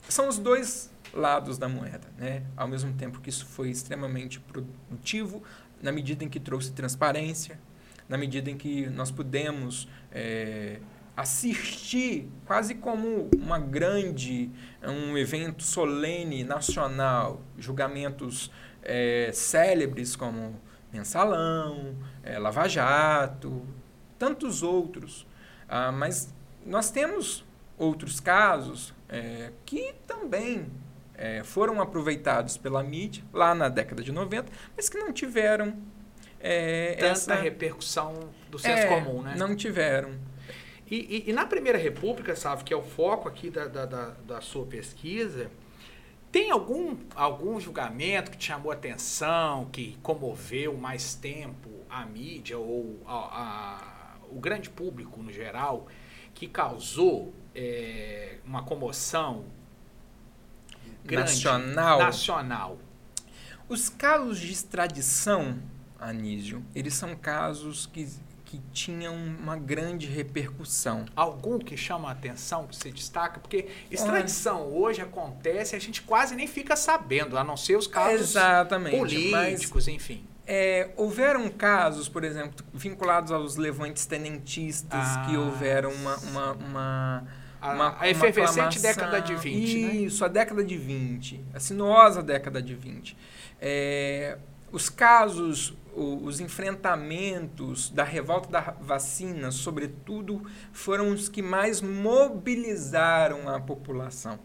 são os dois lados da moeda, né? Ao mesmo tempo que isso foi extremamente produtivo, na medida em que trouxe transparência, na medida em que nós pudemos é, assistir quase como uma grande, um evento solene nacional, julgamentos é, célebres como Mensalão, é, Lava Jato, tantos outros. Ah, mas nós temos outros casos é, que também é, foram aproveitados pela mídia lá na década de 90, mas que não tiveram é, Tanta essa repercussão do senso é, comum, né? Não tiveram. E, e, e, na Primeira República, sabe, que é o foco aqui da, da, da, da sua pesquisa, tem algum, algum julgamento que te chamou atenção, que comoveu mais tempo a mídia ou a, a, o grande público no geral, que causou é, uma comoção grande, nacional? nacional? Os casos de extradição Anísio, eles são casos que, que tinham uma grande repercussão. Algum que chama a atenção, que se destaca? Porque extradição Olha, hoje acontece e a gente quase nem fica sabendo, a não ser os casos exatamente, políticos, mas, enfim. É, houveram casos, por exemplo, vinculados aos levantes tenentistas, ah, que houveram uma, uma, uma a, uma, a efervescente uma década de 20. Né? Isso, né? a década de 20. A sinuosa década de 20. É, os casos os enfrentamentos da revolta da vacina, sobretudo, foram os que mais mobilizaram a população.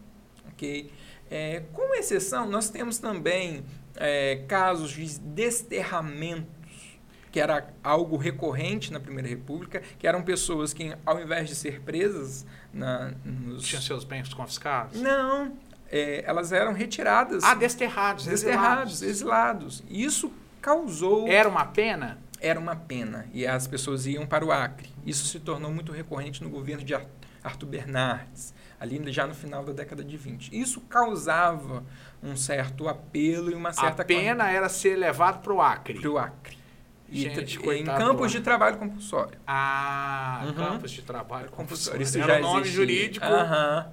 Okay? É, com exceção, nós temos também é, casos de desterramentos, que era algo recorrente na Primeira República, que eram pessoas que, ao invés de ser presas... Na, nos... Tinham seus bens confiscados? Não, é, elas eram retiradas. Ah, desterrados, desterrados, exilados. exilados. Isso causou. Era uma pena? era uma pena e as pessoas iam para o Acre. Isso se tornou muito recorrente no governo de Arthur Bernardes, ali já no final da década de 20. Isso causava um certo apelo e uma certa... A pena era ser levado para o Acre. Para o Acre. Gente, e, em campos de trabalho compulsório. Ah, uhum. campos de trabalho compulsório. Isso Era já o nome jurídico. Uhum.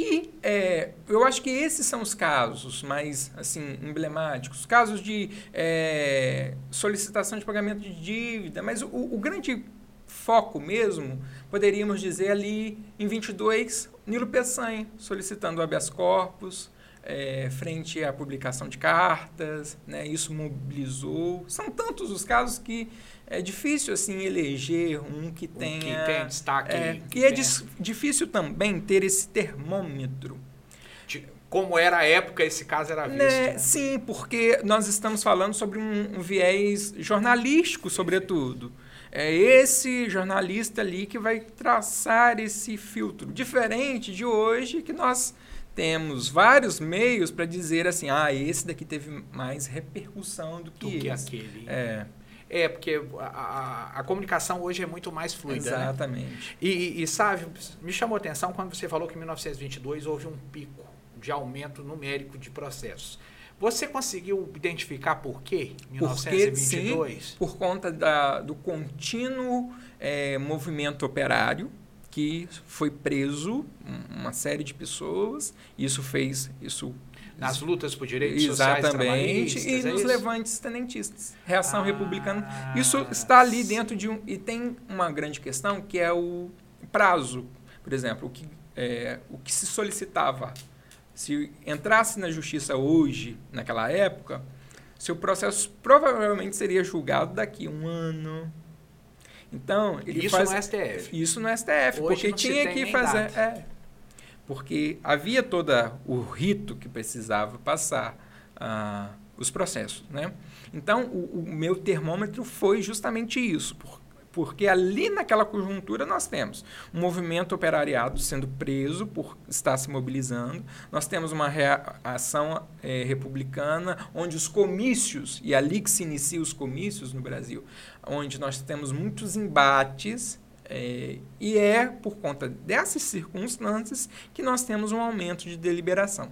E é, eu acho que esses são os casos mais assim emblemáticos, casos de é, solicitação de pagamento de dívida, mas o, o, grande foco mesmo, poderíamos dizer ali em 22, Nilo Peçanha solicitando habeas corpus, é, frente à publicação de cartas, né? isso mobilizou. São tantos os casos que é difícil assim eleger um que tenha que tem destaque é, que é difícil também ter esse termômetro. Como era a época esse caso era visto né? Né? sim porque nós estamos falando sobre um, um viés jornalístico sobretudo. É esse jornalista ali que vai traçar esse filtro. Diferente de hoje que nós temos vários meios para dizer assim ah esse daqui teve mais repercussão do que, do que aquele. É é, porque a, a, a, comunicação hoje é muito mais fluida. Né? Exatamente. Né? E, e, sabe, me chamou a atenção quando você falou que em 1922 houve um pico de aumento numérico de processos. Você conseguiu identificar por quê? 1922? Porque, sim, por conta da, do contínuo é, movimento operário que foi preso uma série de pessoas. Isso fez, isso nas lutas por direitos Exatamente, sociais e é nos levantes tenentistas, reação ah, republicana. Isso está ali dentro de um... E tem uma grande questão que é o prazo. Por exemplo, o que, é, o que se solicitava. Se entrasse na justiça hoje, naquela época, seu processo provavelmente seria julgado daqui a um ano. Então, ele isso faz... no STF. Isso no STF, hoje porque tinha que fazer... É, porque havia todo o rito que precisava passar uh, os processos. Né? Então, o, o, meu termômetro foi justamente isso, por, porque ali naquela conjuntura nós temos um movimento operariado sendo preso por estar se mobilizando, nós temos uma reação é, republicana, onde os comícios, e é ali que se iniciam os comícios no Brasil, onde nós temos muitos embates é, e é por conta dessas circunstâncias que nós temos um aumento de deliberação.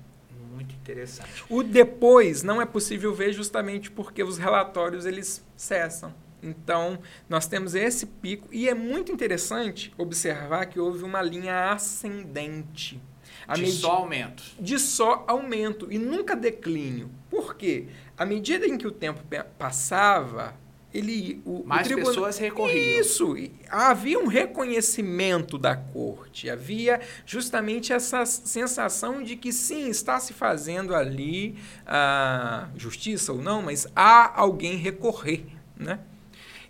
Muito interessante. O depois não é possível ver justamente porque os relatórios eles cessam. Então, nós temos esse pico e é muito interessante observar que houve uma linha ascendente. A de só aumento. De só aumento e nunca declínio. Por quê? À medida em que o tempo passava, ele o, mais o tribunal, pessoas recorriam. Isso, havia um reconhecimento da corte, havia justamente essa sensação de que sim, está se fazendo ali a justiça ou não, mas há alguém recorrer, né?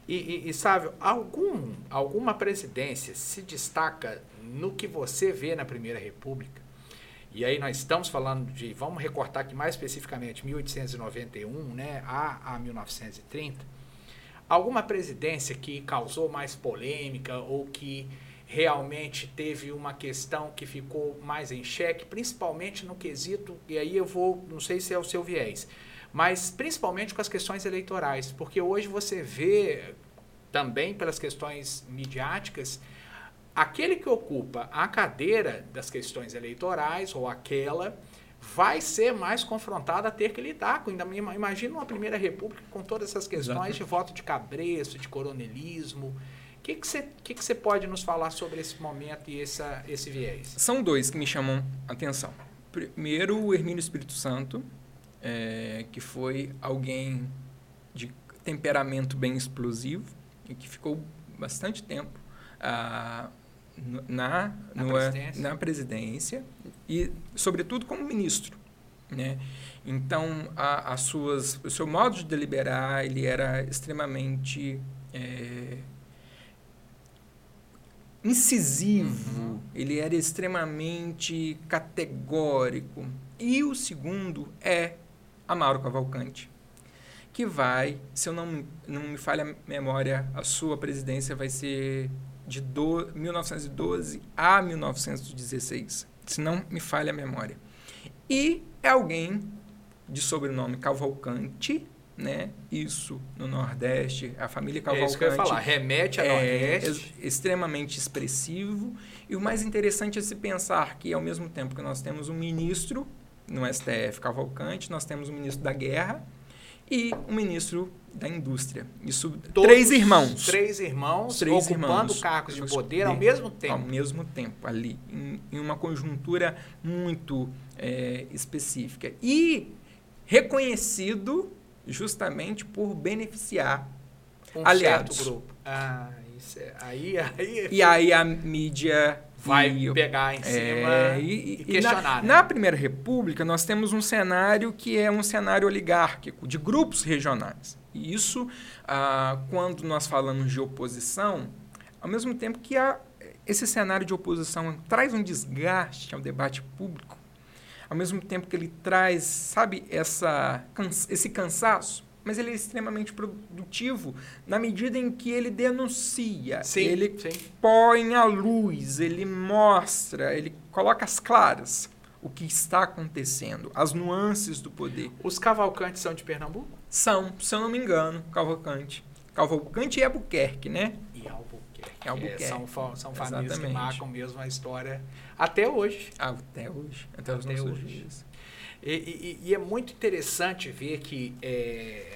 E, e, e sabe, algum, alguma presidência se destaca no que você vê na Primeira República? E aí nós estamos falando de, vamos recortar aqui mais especificamente, 1891 né, a, a 1930 alguma presidência que causou mais polêmica ou que realmente teve uma questão que ficou mais em xeque, principalmente no quesito, e aí eu vou, não sei se é o seu viés, mas principalmente com as questões eleitorais, porque hoje você vê também pelas questões midiáticas, aquele que ocupa a cadeira das questões eleitorais ou aquela vai ser mais confrontada a ter que lidar com. Ainda imagina uma primeira república com todas essas questões Exato. de voto de cabresto, de coronelismo. O que que você que que pode nos falar sobre esse momento e essa, esse viés? São dois que me chamam atenção. Primeiro, o Hermínio Espírito Santo, é, que foi alguém de temperamento bem explosivo e que ficou bastante tempo ah, na, na, no, presidência. na presidência e, sobretudo, como ministro. Né? Então, a, as suas, o seu modo de deliberar ele era extremamente é, incisivo, uhum. ele era extremamente categórico. E o segundo é Amaro Cavalcante, que vai, se eu não, não me falha a memória, a sua presidência vai ser de do, 1912 a 1916, se não me falha a memória. E é alguém de sobrenome Cavalcante né? Isso no Nordeste, a família Cavalcante. É isso que eu ia falar, remete a é Nordeste. ex- extremamente expressivo. E o mais interessante é se pensar que, ao mesmo tempo que nós temos um ministro no STF Cavalcante, nós temos um ministro da Guerra e um ministro da Indústria. Isso, Todos três irmãos. Três irmãos Três ocupando irmãos. cargos de poder ao de- mesmo Ao tempo. mesmo tempo, ali, em, em uma conjuntura muito é, específica. E reconhecido justamente por beneficiar. Um aliados. grupo. Ah, isso é, aí, aí E aí a mídia vai e- pegar em cima É, e, e, questionar. na, né? na Primeira República, nós temos um cenário que é um cenário oligárquico, de grupos regionais. E isso, ah, quando nós falamos de oposição, ao mesmo tempo que há esse cenário de oposição traz um desgaste ao debate público, ao mesmo tempo que ele traz, sabe, essa, esse cansaço, mas ele é extremamente produtivo na medida em que ele denuncia, Sim, ele sim. põe à luz, ele mostra, ele coloca às claras o que está acontecendo, as nuances do poder. Os Cavalcantes são de Pernambuco? São, se eu não me engano, Cavalcante. Cavalcante e Albuquerque, né? E Albuquerque. Albuquerque. É, são são famílias que marcam mesmo a história até hoje. Até hoje, até os Até nossos hoje. dias. E, e- e é muito interessante ver que, é,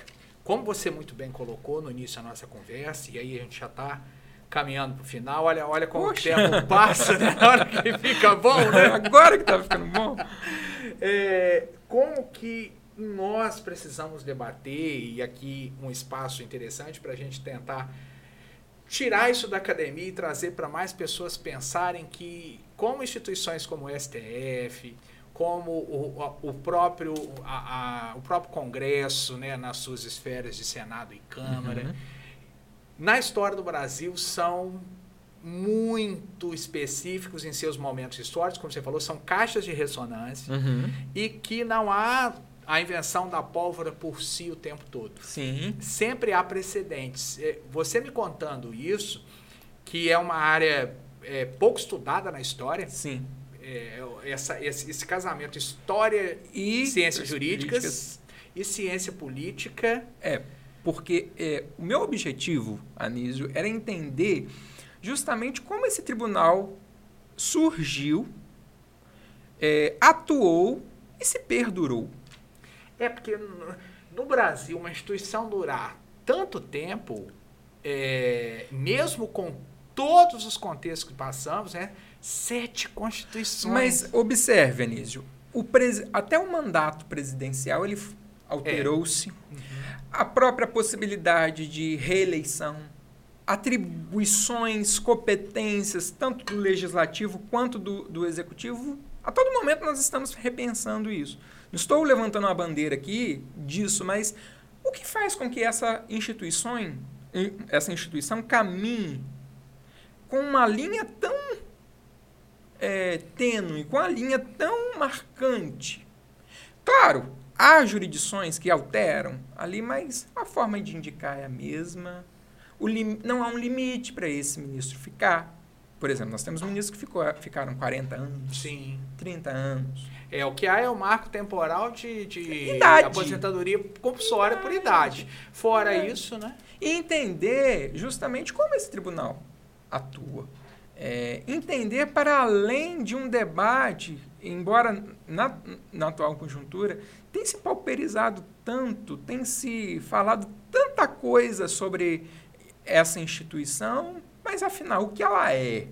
como você muito bem colocou no início da nossa conversa, e aí a gente já está caminhando para o final, olha, olha como Poxa. o tempo passa, né? na hora que fica bom, né? Agora que tá ficando bom. É, como que nós precisamos debater, e aqui um espaço interessante para a gente tentar tirar isso da academia e trazer para mais pessoas pensarem que, como instituições como o STF, como o, o próprio, a- a- o próprio Congresso, né, nas suas esferas de Senado e Câmara, Uhum. na história do Brasil são muito específicos em seus momentos históricos, como você falou, são caixas de ressonância Uhum. e que não há a invenção da pólvora por si o tempo todo. Sim. Sempre há precedentes. É, Você me contando isso, que é uma área é, pouco estudada na história, Sim. é, essa, esse, esse casamento história E ciências jurídicas e ciência política. É, porque é, o meu objetivo, Anísio, era entender justamente como esse tribunal surgiu, é, atuou e se perdurou. É porque no- no Brasil, uma instituição durar tanto tempo, é, mesmo com todos os contextos que passamos, né? Sete constituições. Mas observe, Anísio, o presi- até o mandato presidencial ele alterou-se. A própria possibilidade de reeleição, atribuições, competências, tanto do legislativo quanto do, do executivo, a todo momento nós estamos repensando isso. Não estou levantando uma bandeira aqui disso, mas o que faz com que essa instituição, essa instituição caminhe com uma linha tão é, tênue, com a linha tão marcante. Claro, há jurisdições que alteram ali, mas a forma de indicar é a mesma. Lim- não há um limite para esse ministro ficar. Por exemplo, nós temos ministros que ficou, ficaram 40 anos, Sim. 30 anos. É, o que há é o marco temporal de, de Idade. aposentadoria compulsória por idade. Fora É. isso, né? E entender justamente como esse tribunal atua. É, entender para além de um debate, embora na, na atual conjuntura tem se pauperizado tanto, tem se falado tanta coisa sobre essa instituição, mas afinal, o que ela é?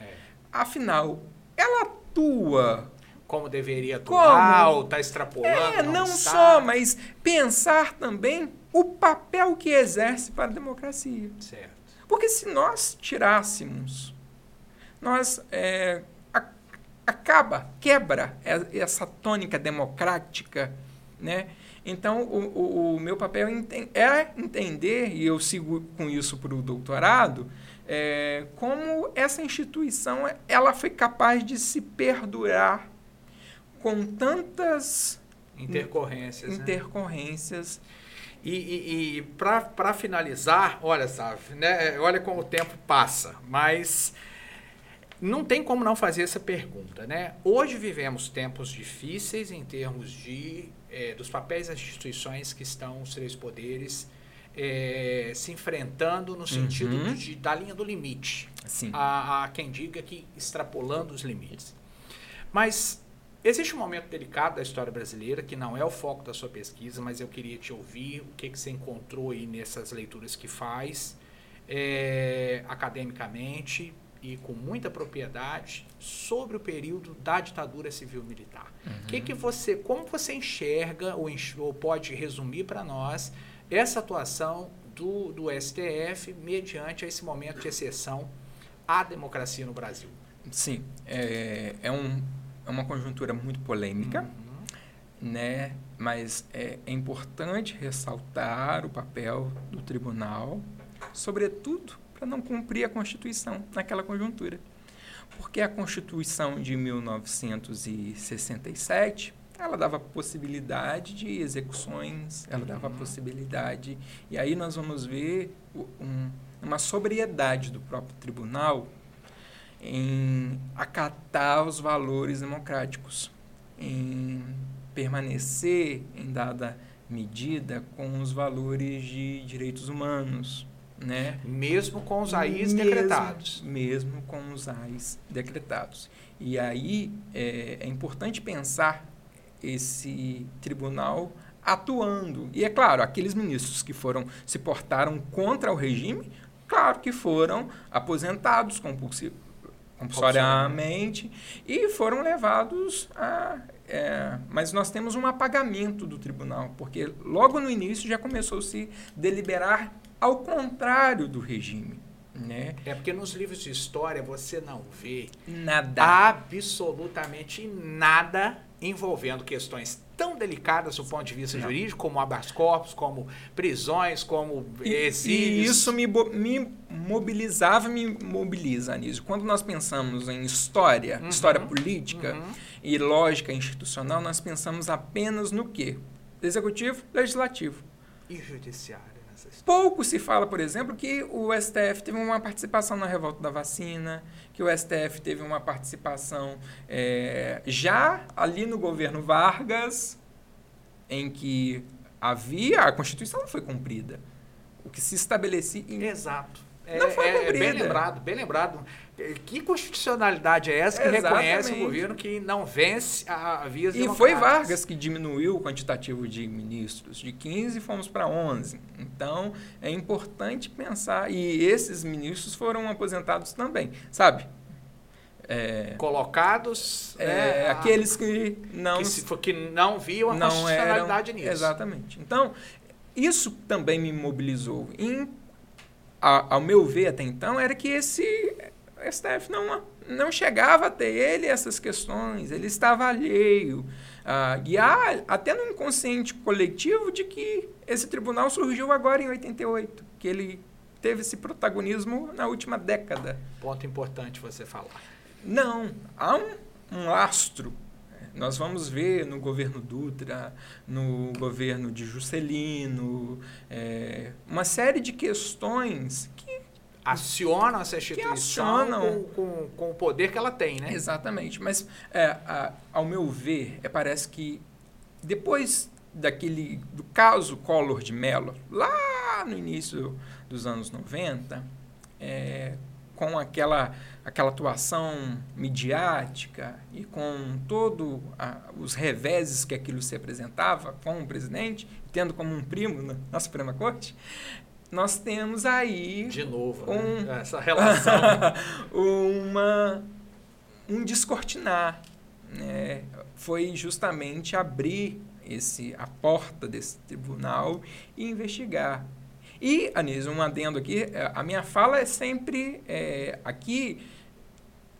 É. Afinal, ela atua Como deveria atuar, está extrapolando. é, não, está. só, mas pensar também o papel que exerce para a democracia. Certo. Porque se nós tirássemos, nós é, acaba, quebra e- essa tônica democrática, né? Então, o, o- o meu papel enten- é entender, e eu sigo com isso para o doutorado, é, como essa instituição ela foi capaz de se perdurar com tantas Intercorrências. né? intercorrências. E, e, e para finalizar, olha, sabe, né? Olha como o tempo passa, mas não tem como não fazer essa pergunta, né? Hoje vivemos tempos difíceis em termos de é, dos papéis das instituições que estão os três poderes é, se enfrentando no sentido Uhum. de, da linha do limite. Sim. Há, há quem diga que extrapolando os limites. Mas existe um momento delicado da história brasileira que não é o foco da sua pesquisa, mas eu queria te ouvir o que, que você encontrou aí nessas leituras que faz é, academicamente e com muita propriedade sobre o período da ditadura civil militar. Uhum. Que que você, como você enxerga ou, enx- ou pode resumir para nós essa atuação do, do STF mediante esse momento de exceção à democracia no Brasil? Sim, é, é, um, é uma conjuntura muito polêmica, Uhum. né? mas é, é importante ressaltar o papel do tribunal, sobretudo para não cumprir a Constituição naquela conjuntura. Porque a Constituição de 1967 ela dava possibilidade de execuções, ela dava Uhum. possibilidade. E aí nós vamos ver um- uma sobriedade do próprio tribunal em acatar os valores democráticos, em permanecer em dada medida com os valores de direitos humanos, né? Mesmo com os AIs Mesmo- decretados. Mesmo com os AIs decretados. E aí é, é importante pensar esse tribunal atuando. E é claro, aqueles ministros que foram se portaram contra o regime, claro que foram aposentados compulsi- compulsoriamente e foram levados a. é, mas nós temos um apagamento do tribunal, porque logo no início já começou a se deliberar ao contrário do regime. Né? É porque nos livros de história você não vê Nada. absolutamente nada envolvendo questões tão delicadas do ponto de vista Não. jurídico, como habeas corpus, como prisões, como E, exílios. e isso me, me mobilizava, me mobiliza, Anísio. Quando nós pensamos em história, Uhum. história política Uhum. e lógica institucional, nós pensamos apenas no quê? Executivo, legislativo. E judiciário. Pouco se fala, por exemplo, que o STF teve uma participação na revolta da vacina, que o STF teve uma participação eh, já ali no governo Vargas, em que havia, a Constituição não foi cumprida. O que se estabelecia. em- Exato. É, Não foi é- é bem cumprida. lembrado, bem lembrado. Que constitucionalidade é essa que reconhece um Exatamente. governo que não vence a, vias E foi? Vargas que diminuiu o quantitativo de ministros. De 15 fomos para 11. Então, é importante pensar. E esses ministros foram aposentados também, sabe? É, Colocados, é, né, aqueles que não que, se- que não viam a não constitucionalidade eram nisso. exatamente. Então isso também me mobilizou. Em, a- ao meu ver até então era que esse STF não não chegava a ter ele essas questões. Ele estava alheio. Ah, e há até no inconsciente coletivo de que esse tribunal surgiu agora em 88, que ele teve esse protagonismo na última década. Ponto importante você falar. Não, há um, um lastro. Nós vamos ver no governo Dutra, no governo de Juscelino, é, uma série de questões que. Acionam essa instituição acionam. Com, com, com o poder que ela tem, né? Exatamente, mas é, a- ao meu ver, é, parece que depois daquele do caso Collor de Mello, lá no início dos anos 90, é, com aquela, aquela atuação midiática e com todos os reveses que aquilo se apresentava com o presidente, tendo como um primo na, na Suprema Corte, nós temos aí De novo, Um- né? essa relação. uma, um descortinar. Né? Foi justamente abrir esse, a porta desse tribunal e investigar. E, Anísio, um adendo aqui, é, a minha fala é sempre é, aqui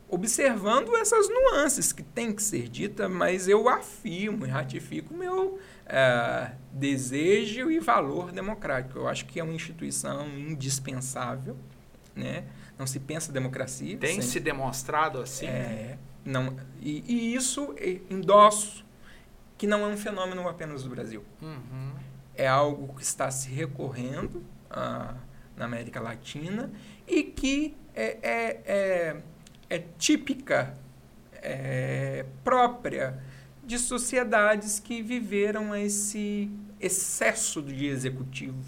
observando essas nuances que tem que ser dita, mas eu afirmo e ratifico o meu é, desejo e valor democrático. Eu acho que é uma instituição indispensável, né? Não se pensa democracia. Tem se demonstrado assim. né? é, não, e, e isso endosso que não é um fenômeno apenas do Brasil. Uhum. É algo que está se recorrendo ah, na América Latina e que é, é- é é típica, é, própria de sociedades que viveram esse excesso de executivo,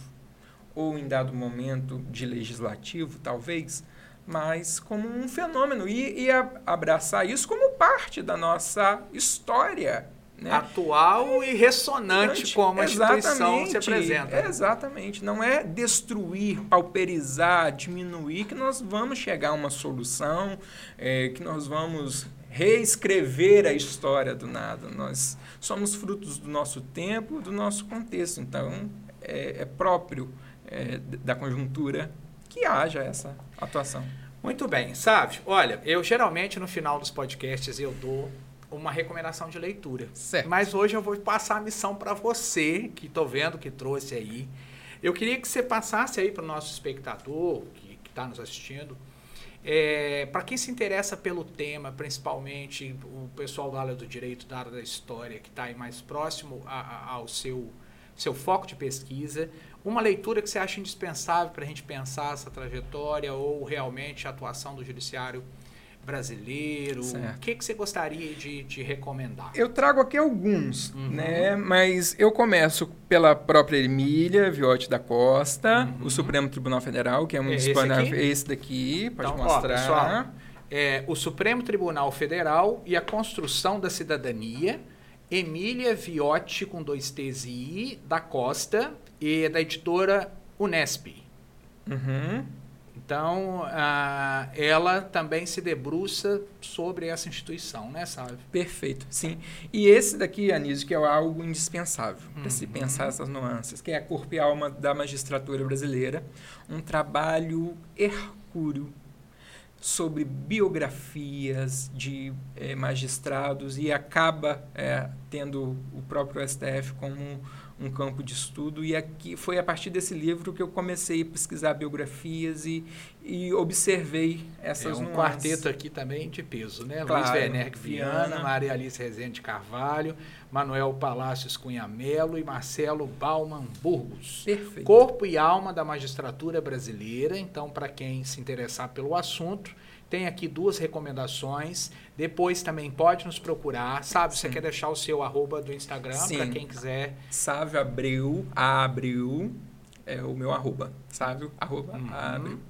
ou em dado momento de legislativo, talvez, mas como um fenômeno e, e abraçar isso como parte da nossa história. Né? Atual e ressonante como a instituição se apresenta. Exatamente. Não é destruir, pauperizar, diminuir que nós vamos chegar a uma solução, é, que nós vamos reescrever a história do nada. Nós somos frutos do nosso tempo, do nosso contexto. Então, é, é próprio é, da conjuntura que haja essa atuação. Muito bem, sabe? Olha, eu geralmente no final dos podcasts eu dou uma recomendação de leitura. Certo. Mas hoje eu vou passar a missão para você, que estou vendo que trouxe aí. Eu queria que você passasse aí para o nosso espectador que está nos assistindo é, para quem se interessa pelo tema, principalmente o pessoal da área do direito, da área da história, que está aí mais próximo a, a, ao seu, seu foco de pesquisa, uma leitura que você acha indispensável para a gente pensar essa trajetória ou realmente a atuação do judiciário brasileiro? Certo. O que, que você gostaria de, de recomendar? Eu trago aqui alguns, uhum. né? Mas eu começo pela própria Emília Viotti da Costa, uhum. o Supremo Tribunal Federal, que é um esse, aqui? esse daqui, pode então, mostrar. Ó, pessoal, é, o Supremo Tribunal Federal e a Construção da Cidadania, Emília Viotti, com dois T's e I, da Costa, e da editora Unesp. Uhum. Então, ah, ela também se debruça sobre essa instituição, né, sabe? Perfeito, sim. E esse daqui, Anísio, que é algo indispensável uhum. para se pensar essas nuances, que é a corpo e alma da magistratura brasileira, um trabalho hercúleo sobre biografias de eh, magistrados e acaba eh, tendo o próprio STF como um campo de estudo e aqui foi a partir desse livro que eu comecei a pesquisar biografias e, e observei essas é um nuances. quarteto aqui também de peso, né? Claro, Luiz Werner Viana, Viana, Maria Alice Rezende Carvalho, Manuel Palácios Cunha Melo e Marcelo Bauman Burgos. Perfeito. Corpo e alma da magistratura brasileira. Então, para quem se interessar pelo assunto, tem aqui duas recomendações. Depois também pode nos procurar. Sabe, Sim. você quer deixar o seu arroba do Instagram para quem quiser. Sávio Abreu, Abreu, é o meu arroba. Sávio, arroba, uhum. Abreu.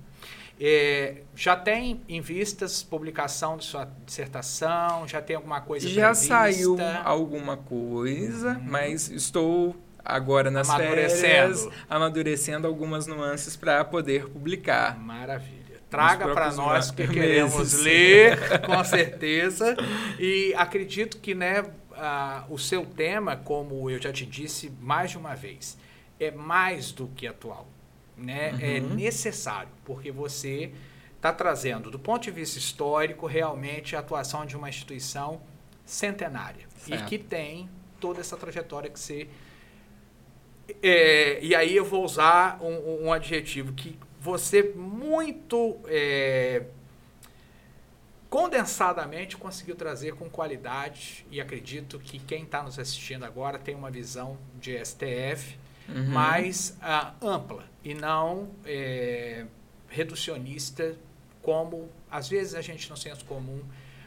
É, já tem em vistas publicação de sua dissertação? Já tem alguma coisa Já prevista? saiu alguma coisa, uhum. mas estou agora nas amadurecendo. férias amadurecendo algumas nuances para poder publicar. Maravilha. Traga para nós que queremos ler, com certeza. E acredito que né, o seu tema, como eu já te disse mais de uma vez, é mais do que atual. Né? É uhum. É necessário, porque você está trazendo, do ponto de vista histórico, realmente a atuação de uma instituição centenária certo. e que tem toda essa trajetória que você. É, e aí eu vou usar um, um adjetivo que você muito é, condensadamente conseguiu trazer com qualidade e acredito que quem está nos assistindo agora tem uma visão de STF uhum. mais uh, ampla e não é, reducionista como às vezes a gente no senso comum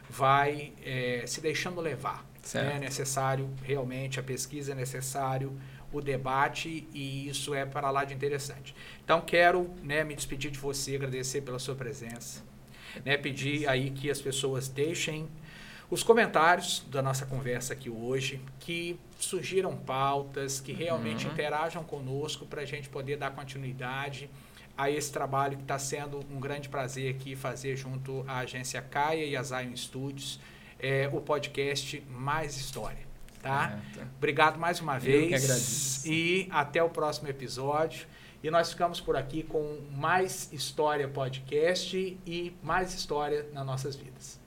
vai é, se deixando levar. Né? É necessário realmente a pesquisa é necessário o debate e isso é para lá de interessante. Então quero né, me despedir de você, agradecer pela sua presença, né, pedir aí que as pessoas deixem os comentários da nossa conversa aqui hoje, que surgiram pautas, que realmente uhum. interajam conosco para a gente poder dar continuidade a esse trabalho que está sendo um grande prazer aqui fazer junto à agência Caia e a Zion Studios, é, o podcast Mais História. Tá? É, tá? Obrigado mais uma vez. E até o próximo episódio. E nós ficamos por aqui com mais História Podcast e mais história nas nossas vidas.